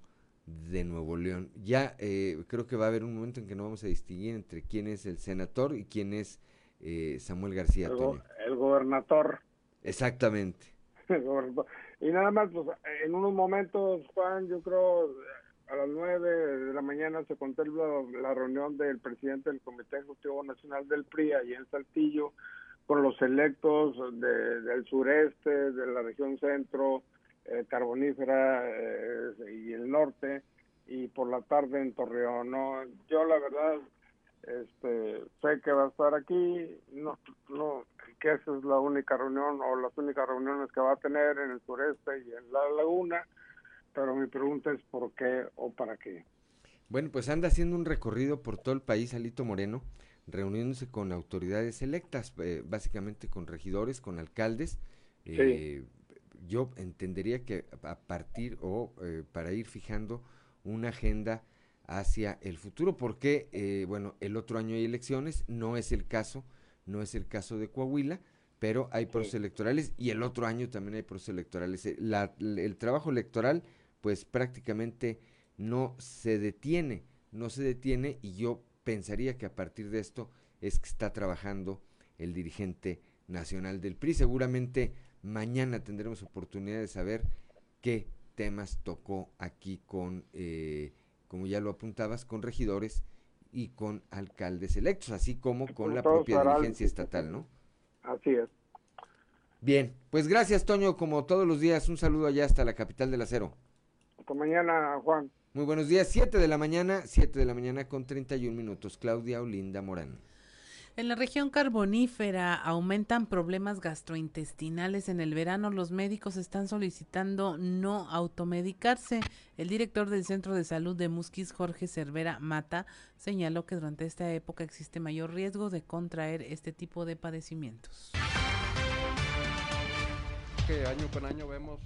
de Nuevo León. Ya eh, creo que va a haber un momento en que no vamos a distinguir entre quién es el senador y quién es eh, Samuel García. El, el gobernador. Exactamente. y nada más, pues, en unos momentos, Juan, yo creo a las nueve de la mañana se contempla la reunión del presidente del Comité Ejecutivo Nacional del PRI allí en Saltillo con los electos del sureste, de la región centro, eh, carbonífera eh, y el norte, y por la tarde en Torreón. ¿no? Yo la verdad este, sé que va a estar aquí, no, no, que esa es la única reunión o las únicas reuniones que va a tener en el sureste y en la laguna, pero mi pregunta es por qué o para qué. Bueno, pues anda haciendo un recorrido por todo el país, Alito Moreno, reuniéndose con autoridades electas, eh, básicamente con regidores, con alcaldes. Eh, yo entendería que a partir o eh, para ir fijando una agenda hacia el futuro, porque, bueno, el otro año hay elecciones, no es el caso, no es el caso de Coahuila, pero hay procesos electorales y el otro año también hay procesos electorales. el trabajo electoral, pues prácticamente no se detiene, no se detiene y yo pensaría que a partir de esto es que está trabajando el dirigente nacional del PRI. Seguramente mañana tendremos oportunidad de saber qué temas tocó aquí con, eh, como ya lo apuntabas, con regidores y con alcaldes electos, así como con la propia dirigencia estatal, ¿no? Así es. Bien, pues gracias Toño, como todos los días, un saludo allá hasta la capital del acero. Hasta mañana, Juan. Muy buenos días, 7 de la mañana, 7 de la mañana con 31 minutos. Claudia Olinda Morán. En la región carbonífera aumentan problemas gastrointestinales en el verano. Los médicos están solicitando no automedicarse. El director del Centro de Salud de Musquis, Jorge Cervera Mata, señaló que durante esta época existe mayor riesgo de contraer este tipo de padecimientos. Que año con año vemos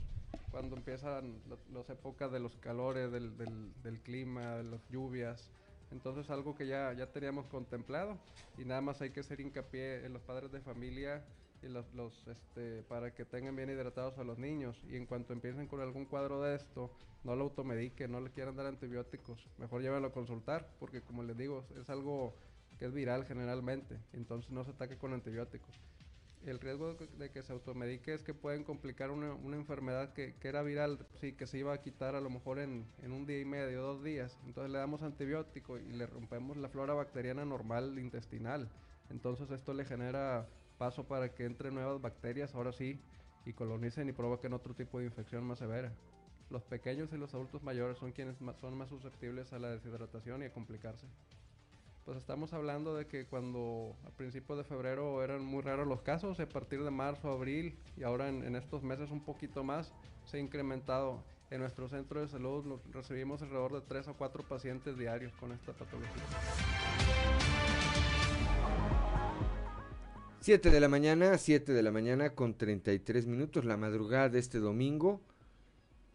cuando empiezan las épocas de los calores, del, del, clima, de las lluvias. Entonces algo que ya, ya teníamos contemplado y nada más hay que hacer hincapié en los padres de familia y los, los, este, para que tengan bien hidratados a los niños. Y en cuanto empiecen con algún cuadro de esto, no lo automediquen, no le quieran dar antibióticos, mejor llévenlo a consultar porque como les digo, es algo que es viral generalmente, entonces no se ataque con antibióticos el riesgo de que se automedique es que pueden complicar una, una enfermedad que, que, era viral, sí, que se iba a quitar a lo mejor en, en, un día y medio, dos días. Entonces le damos antibiótico y le rompemos la flora bacteriana normal intestinal. Entonces esto le genera paso para que entre nuevas bacterias, ahora sí, y colonicen y provoquen otro tipo de infección más severa. Los pequeños y los adultos mayores son quienes son más susceptibles a la deshidratación y a complicarse pues estamos hablando de que cuando a principios de febrero eran muy raros los casos, a partir de marzo, abril y ahora en, estos meses un poquito más se ha incrementado. En nuestro centro de salud recibimos alrededor de 3 o 4 pacientes diarios con esta patología. 7 de la mañana, 7 de la mañana con 33 minutos, la madrugada de este domingo,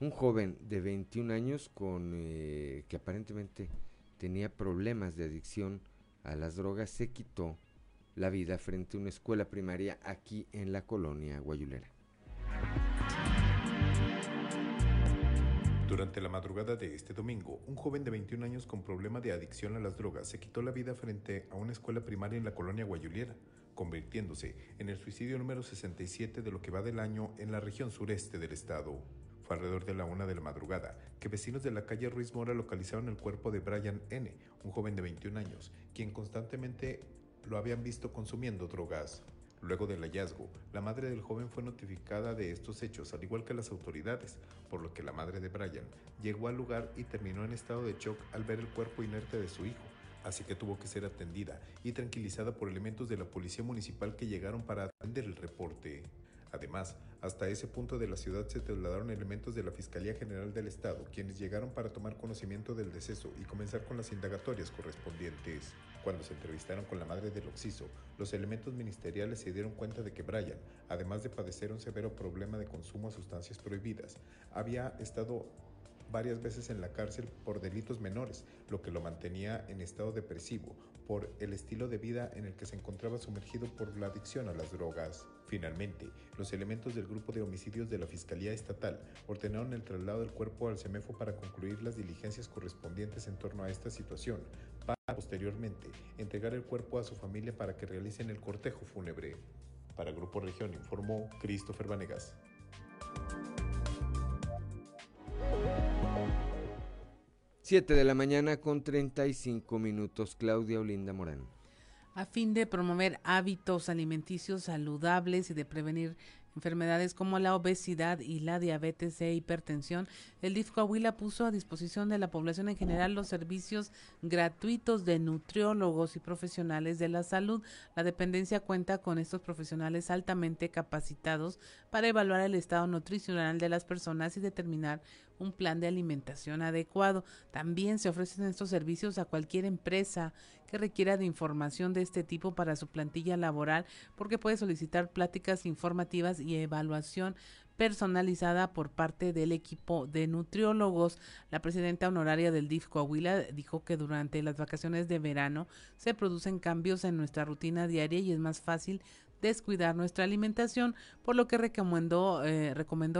un joven de 21 años con eh, que aparentemente tenía problemas de adicción a las drogas, se quitó la vida frente a una escuela primaria aquí en la colonia Guayulera. Durante la madrugada de este domingo, un joven de 21 años con problema de adicción a las drogas se quitó la vida frente a una escuela primaria en la colonia Guayuliera, convirtiéndose en el suicidio número 67 de lo que va del año en la región sureste del estado. Fue alrededor de la una de la madrugada que vecinos de la calle Ruiz Mora localizaron el cuerpo de Brian N., un joven de 21 años, quien constantemente lo habían visto consumiendo drogas. Luego del hallazgo, la madre del joven fue notificada de estos hechos, al igual que las autoridades, por lo que la madre de Brian llegó al lugar y terminó en estado de shock al ver el cuerpo inerte de su hijo, así que tuvo que ser atendida y tranquilizada por elementos de la policía municipal que llegaron para atender el reporte. Además, hasta ese punto de la ciudad se trasladaron elementos de la Fiscalía General del Estado, quienes llegaron para tomar conocimiento del deceso y comenzar con las indagatorias correspondientes. Cuando se entrevistaron con la madre del occiso, los elementos ministeriales se dieron cuenta de que Brian, además de padecer un severo problema de consumo a sustancias prohibidas, había estado varias veces en la cárcel por delitos menores, lo que lo mantenía en estado depresivo por el estilo de vida en el que se encontraba sumergido por la adicción a las drogas. Finalmente, los elementos del grupo de homicidios de la Fiscalía Estatal ordenaron el traslado del cuerpo al CEMEFO para concluir las diligencias correspondientes en torno a esta situación, para posteriormente entregar el cuerpo a su familia para que realicen el cortejo fúnebre. Para Grupo Región informó Christopher Vanegas. 7 de la mañana con 35 minutos. Claudia Olinda Morán. A fin de promover hábitos alimenticios saludables y de prevenir enfermedades como la obesidad y la diabetes e hipertensión, el DIF Coahuila puso a disposición de la población en general los servicios gratuitos de nutriólogos y profesionales de la salud. La dependencia cuenta con estos profesionales altamente capacitados para evaluar el estado nutricional de las personas y determinar un plan de alimentación adecuado. También se ofrecen estos servicios a cualquier empresa que requiera de información de este tipo para su plantilla laboral porque puede solicitar pláticas informativas y evaluación personalizada por parte del equipo de nutriólogos. La presidenta honoraria del DIF Coahuila dijo que durante las vacaciones de verano se producen cambios en nuestra rutina diaria y es más fácil descuidar nuestra alimentación, por lo que recomendó, eh,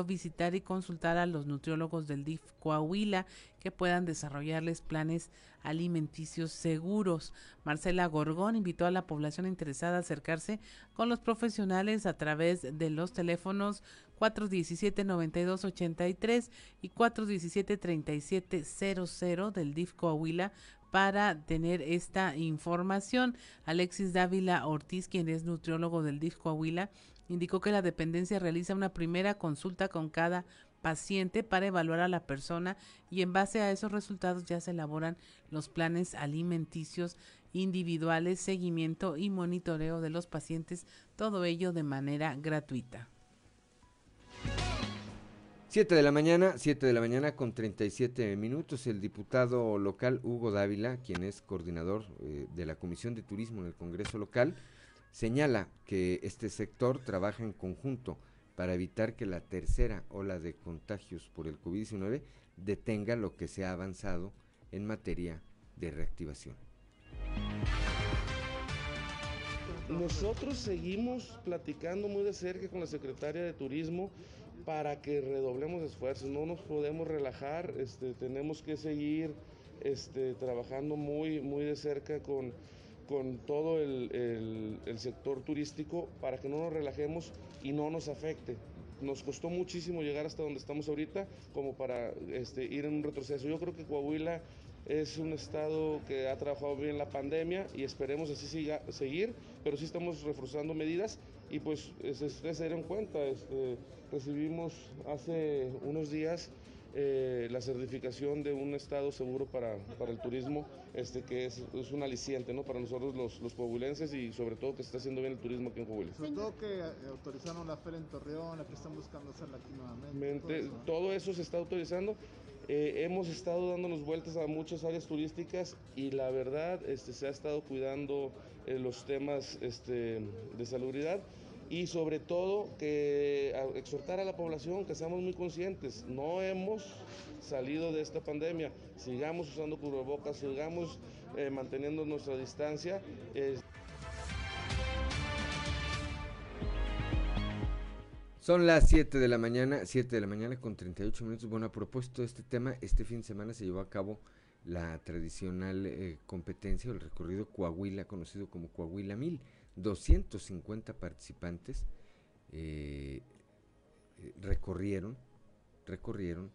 visitar y consultar a los nutriólogos del DIF Coahuila que puedan desarrollarles planes alimenticios seguros. Marcela Gorgón invitó a la población interesada a acercarse con los profesionales a través de los teléfonos 417-9283 y 417-3700 del DIF Coahuila para tener esta información. Alexis Dávila Ortiz, quien es nutriólogo del DIF Coahuila, indicó que la dependencia realiza una primera consulta con cada paciente para evaluar a la persona y en base a esos resultados ya se elaboran los planes alimenticios individuales, seguimiento y monitoreo de los pacientes, todo ello de manera gratuita. 7 de la mañana, 7 de la mañana con 37 minutos, el diputado local Hugo Dávila, quien es coordinador eh, de la Comisión de Turismo en el Congreso local, señala que este sector trabaja en conjunto para evitar que la tercera ola de contagios por el COVID-19 detenga lo que se ha avanzado en materia de reactivación. Nosotros seguimos platicando muy de cerca con la secretaria de Turismo para que redoblemos esfuerzos, no nos podemos relajar, este, tenemos que seguir este, trabajando muy, muy de cerca con, con todo el, sector turístico para que no nos relajemos y no nos afecte. Nos costó muchísimo llegar hasta donde estamos ahorita como para este, ir en un retroceso. Yo creo que Coahuila es un estado que ha trabajado bien la pandemia y esperemos así siga, seguir, pero sí estamos reforzando medidas y pues ustedes se dieron cuenta, este, recibimos hace unos días eh, la certificación de un estado seguro para, el turismo, este, que es, un aliciente ¿no? para nosotros los, los coahuilenses y sobre todo que se está haciendo bien el turismo aquí en Coahuila. Sobre todo que eh, autorizaron la feria en Torreón, la que están buscando hacerla aquí nuevamente. Todo eso, se está autorizando. Eh, hemos estado dándonos vueltas a muchas áreas turísticas y la verdad este, se ha estado cuidando los temas este, de salubridad y sobre todo que exhortar a la población que seamos muy conscientes, no hemos salido de esta pandemia, sigamos usando cubrebocas, sigamos eh, manteniendo nuestra distancia. Son las 7 de la mañana, 7 de la mañana con 38 minutos. Bueno, a propósito de este tema, este fin de semana se llevó a cabo la tradicional eh, competencia, el recorrido Coahuila, conocido como Coahuila Mil. 250 participantes eh, eh, recorrieron, recorrieron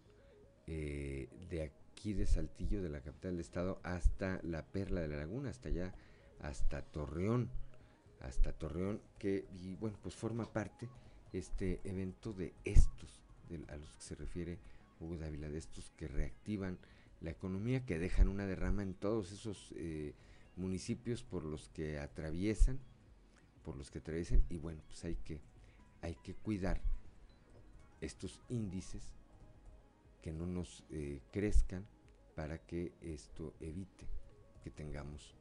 de aquí de Saltillo, de la capital del estado, hasta la Perla de la Laguna, hasta allá, hasta Torreón, hasta Torreón, que, y bueno, pues forma parte este evento de estos, a los que se refiere Hugo Dávila, de estos que reactivan la economía, que dejan una derrama en todos esos eh, municipios por los que atraviesan, por los que atraviesan, y bueno, pues hay que, hay que cuidar estos índices que no nos eh, crezcan para que esto evite que tengamos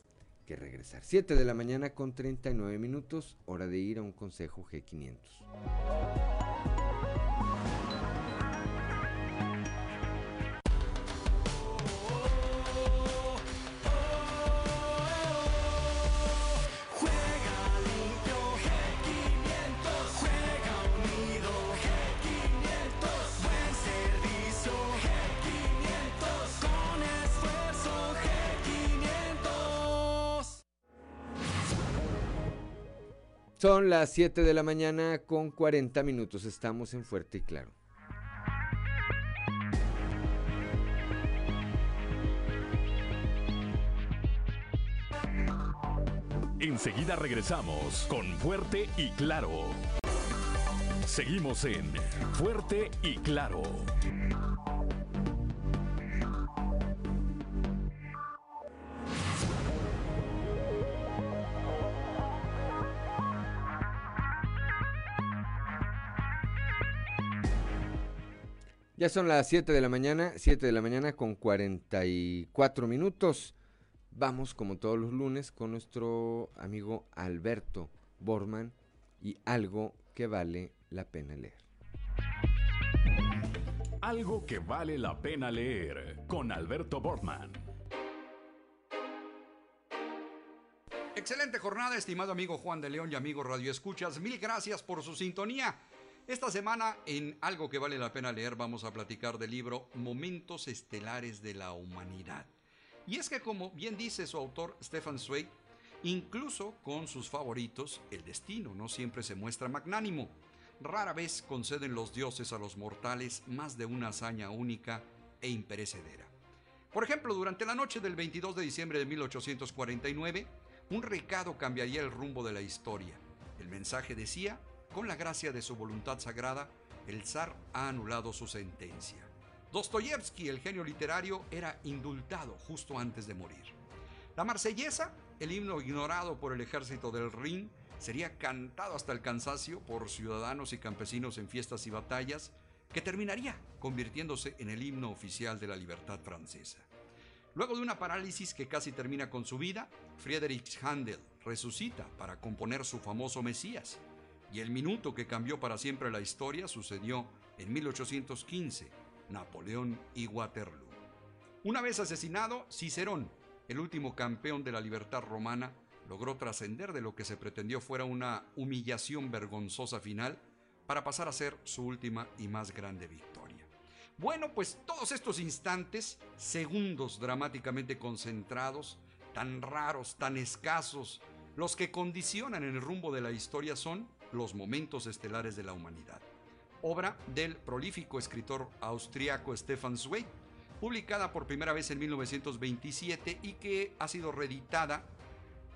que regresar. 7 de la mañana con 39 minutos, hora de ir a un consejo G500. Las 7 de la mañana con 40 minutos. Estamos en Fuerte y Claro. Enseguida regresamos con Fuerte y Claro. Seguimos en Fuerte y Claro. Ya son las 7 de la mañana, 7 de la mañana con 44 minutos. Vamos, como todos los lunes, con nuestro amigo Alberto Borman y algo que vale la pena leer. Algo que vale la pena leer con Alberto Borman. Excelente jornada, estimado amigo Juan de León y amigo Radio Escuchas. Mil gracias por su sintonía. Esta semana en Algo que vale la pena leer vamos a platicar del libro Momentos Estelares de la Humanidad. Y es que como bien dice su autor Stefan Zweig, incluso con sus favoritos, el destino no siempre se muestra magnánimo. Rara vez conceden los dioses a los mortales más de una hazaña única e imperecedera. Por ejemplo, durante la noche del 22 de diciembre de 1849, un recado cambiaría el rumbo de la historia. El mensaje decía, con la gracia de su voluntad sagrada, el zar ha anulado su sentencia. Dostoyevsky, el genio literario, era indultado justo antes de morir. La marsellesa, el himno ignorado por el ejército del Rin, sería cantado hasta el cansancio por ciudadanos y campesinos en fiestas y batallas, que terminaría convirtiéndose en el himno oficial de la libertad francesa. Luego de una parálisis que casi termina con su vida, Friedrich Handel resucita para componer su famoso Mesías, y el minuto que cambió para siempre la historia sucedió en 1815, Napoleón y Waterloo. Una vez asesinado, Cicerón, el último campeón de la libertad romana, logró trascender de lo que se pretendió fuera una humillación vergonzosa final para pasar a ser su última y más grande victoria. Bueno, pues todos estos instantes, segundos dramáticamente concentrados, tan raros, tan escasos, los que condicionan el rumbo de la historia son los momentos estelares de la humanidad, obra del prolífico escritor austriaco Stefan Zweig, publicada por primera vez en 1927 y que ha sido reeditada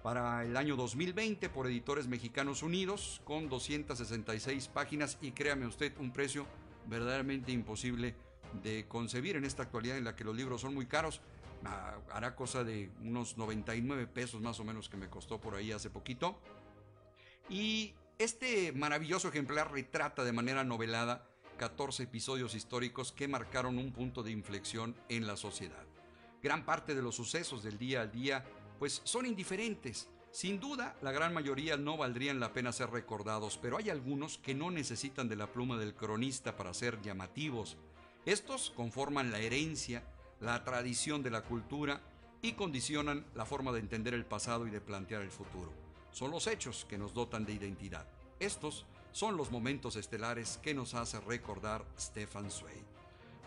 para el año 2020 por Editores Mexicanos Unidos con 266 páginas y créame usted un precio verdaderamente imposible de concebir en esta actualidad en la que los libros son muy caros. Ah, hará cosa de unos 99 pesos más o menos que me costó por ahí hace poquito. Y este maravilloso ejemplar retrata de manera novelada 14 episodios históricos que marcaron un punto de inflexión en la sociedad. Gran parte de los sucesos del día al día pues son indiferentes. Sin duda, la gran mayoría no valdrían la pena ser recordados, pero hay algunos que no necesitan de la pluma del cronista para ser llamativos. Estos conforman la herencia, la tradición de la cultura y condicionan la forma de entender el pasado y de plantear el futuro son los hechos que nos dotan de identidad. Estos son los momentos estelares que nos hace recordar Stefan Zweig.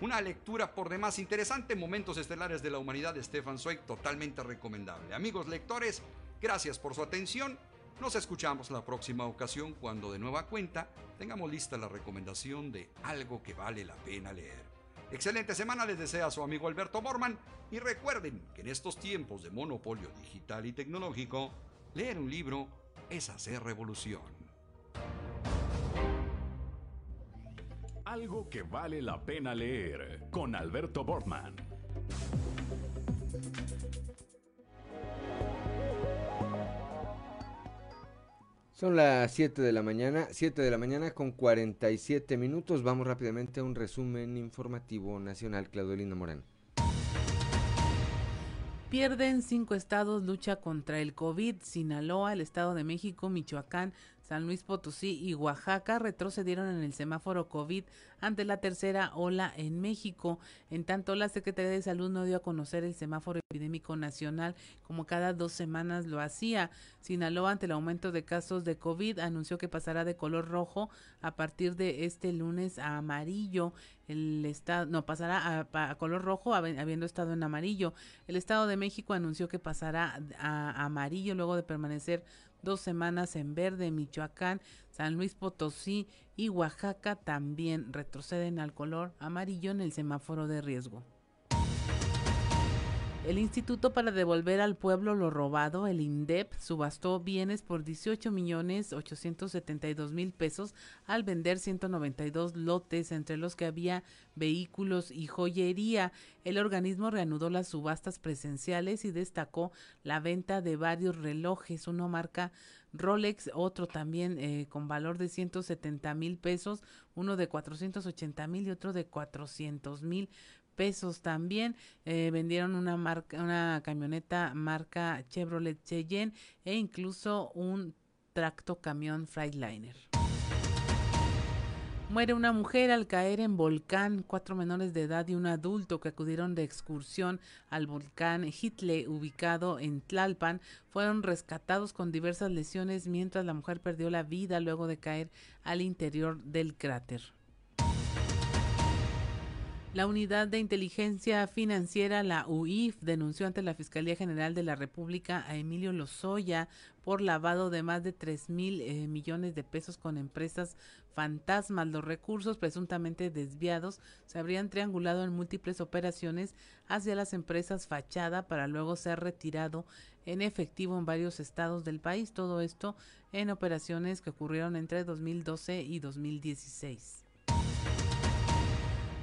Una lectura por demás interesante, Momentos Estelares de la Humanidad de Stefan Zweig, totalmente recomendable. Amigos lectores, gracias por su atención. Nos escuchamos la próxima ocasión cuando de nueva cuenta tengamos lista la recomendación de algo que vale la pena leer. Excelente semana les desea su amigo Alberto Borman y recuerden que en estos tiempos de monopolio digital y tecnológico, leer un libro es hacer revolución. Algo que vale la pena leer con Alberto Borman. Son las 7 de la mañana, 7 de la mañana con 47 minutos. Vamos rápidamente a un resumen informativo nacional. Claudelina Morán. Pierden cinco estados lucha contra el COVID. Sinaloa, el Estado de México, Michoacán, San Luis Potosí y Oaxaca retrocedieron en el semáforo COVID ante la tercera ola en México. En tanto, la Secretaría de Salud no dio a conocer el semáforo epidémico nacional como cada dos semanas lo hacía. Sinaloa, ante el aumento de casos de COVID, anunció que pasará de color rojo a partir de este lunes a amarillo. El estado, no, pasará a, color rojo habiendo estado en amarillo. El Estado de México anunció que pasará a amarillo luego de permanecer dos semanas en verde, Michoacán, San Luis Potosí y Oaxaca también retroceden al color amarillo en el semáforo de riesgo. El Instituto para Devolver al Pueblo lo Robado, el INDEP, subastó bienes por 18 millones 872 mil pesos al vender 192 lotes, entre los que había vehículos y joyería. El organismo reanudó las subastas presenciales y destacó la venta de varios relojes, uno marca Rolex, otro también eh, con valor de 170 mil pesos, uno de 480 mil y otro de 400 mil pesos también. Eh, vendieron una marca, una camioneta marca Chevrolet Cheyenne e incluso un tracto camión Freightliner. Muere una mujer al caer en volcán. Cuatro menores de edad y un adulto que acudieron de excursión al volcán Hitle, ubicado en Tlalpan, fueron rescatados con diversas lesiones mientras la mujer perdió la vida luego de caer al interior del cráter. La Unidad de Inteligencia Financiera, la UIF, denunció ante la Fiscalía General de la República a Emilio Lozoya por lavado de más de 3 mil eh, millones de pesos con empresas fantasmas. Los recursos presuntamente desviados se habrían triangulado en múltiples operaciones hacia las empresas fachada para luego ser retirado en efectivo en varios estados del país. Todo esto en operaciones que ocurrieron entre 2012 y 2016.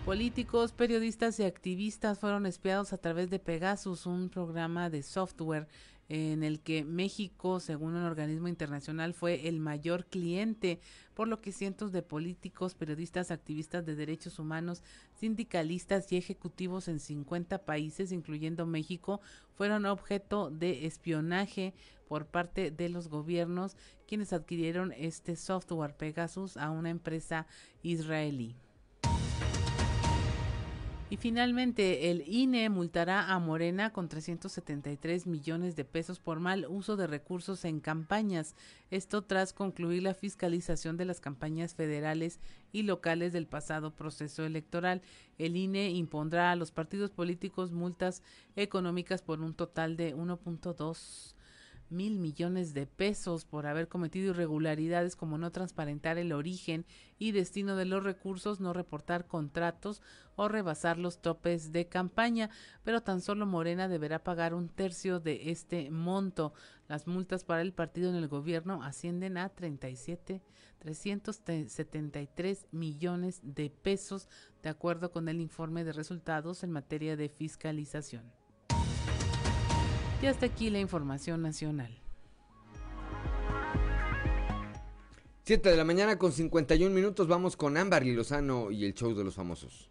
Políticos, periodistas y activistas fueron espiados a través de Pegasus, un programa de software en el que México, según un organismo internacional, fue el mayor cliente, por lo que cientos de políticos, periodistas, activistas de derechos humanos, sindicalistas y ejecutivos en 50 países, incluyendo México, fueron objeto de espionaje por parte de los gobiernos, quienes adquirieron este software Pegasus a una empresa israelí. Y finalmente, el INE multará a Morena con 373 millones de pesos por mal uso de recursos en campañas. Esto tras concluir la fiscalización de las campañas federales y locales del pasado proceso electoral. El INE impondrá a los partidos políticos multas económicas por un total de 1.2 mil millones de pesos por haber cometido irregularidades como no transparentar el origen y destino de los recursos, no reportar contratos o rebasar los topes de campaña, pero tan solo Morena deberá pagar un tercio de este monto. Las multas para el partido en el gobierno ascienden a 37 373 millones de pesos, de acuerdo con el informe de resultados en materia de fiscalización. Y hasta aquí la información nacional. 7 de la mañana con 51 minutos vamos con Ámbar Lozano y el show de los famosos.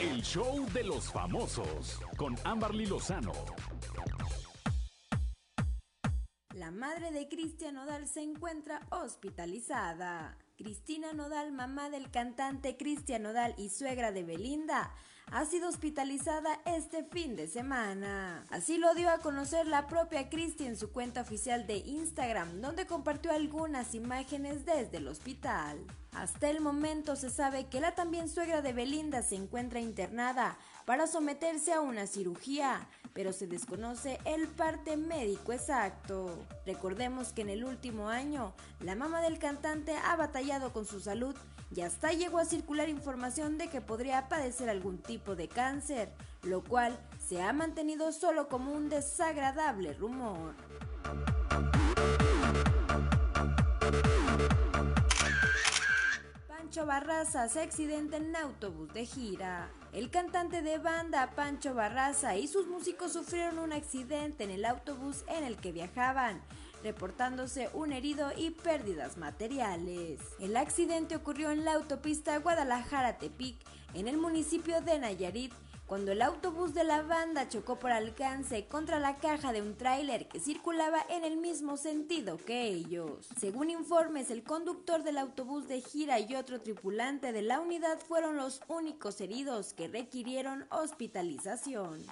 El show de los famosos con Ámbar Lozano. La madre de Cristian Odal se encuentra hospitalizada. Cristina Nodal, mamá del cantante Cristian Nodal y suegra de Belinda, ha sido hospitalizada este fin de semana. Así lo dio a conocer la propia Cristi en su cuenta oficial de Instagram, donde compartió algunas imágenes desde el hospital. Hasta el momento se sabe que la también suegra de Belinda se encuentra internada para someterse a una cirugía, pero se desconoce el parte médico exacto. Recordemos que en el último año, la mamá del cantante ha batallado con su salud y hasta llegó a circular información de que podría padecer algún tipo de cáncer, lo cual se ha mantenido solo como un desagradable rumor. Pancho Barraza se accidenta en autobús de gira. El cantante de banda Pancho Barraza y sus músicos sufrieron un accidente en el autobús en el que viajaban reportándose un herido y pérdidas materiales. El accidente ocurrió en la autopista Guadalajara-Tepic, en el municipio de Nayarit, cuando el autobús de la banda chocó por alcance contra la caja de un tráiler que circulaba en el mismo sentido que ellos. Según informes, el conductor del autobús de gira y otro tripulante de la unidad fueron los únicos heridos que requirieron hospitalización.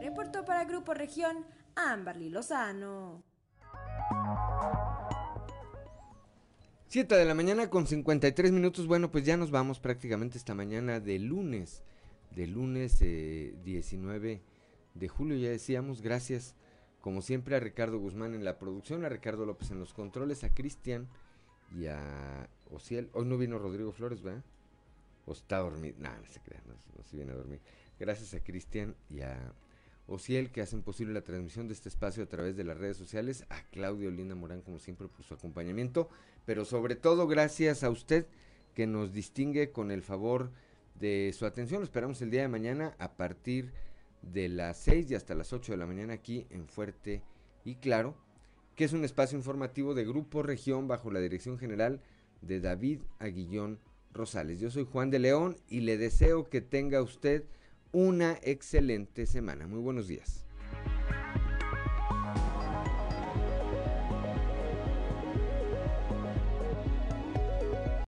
Reportó para Grupo Región Amberly Lozano. 7 de la mañana con 53 minutos. Bueno, pues ya nos vamos prácticamente esta mañana de lunes. De lunes 19 eh, de julio, ya decíamos. Gracias, como siempre, a Ricardo Guzmán en la producción, a Ricardo López en los controles, a Cristian y a Ociel. Hoy no vino Rodrigo Flores, ¿verdad? O está dormido. No, no se crea, no, no se viene a dormir. Gracias a Cristian y a Ociel que hacen posible la transmisión de este espacio a través de las redes sociales, a Claudio Linda Morán como siempre por su acompañamiento, pero sobre todo gracias a usted que nos distingue con el favor de su atención. Lo esperamos el día de mañana a partir de las 6 y hasta las 8 de la mañana aquí en Fuerte y Claro, que es un espacio informativo de Grupo Región bajo la dirección general de David Aguillón Rosales. Yo soy Juan de León y le deseo que tenga usted una excelente semana. Muy buenos días.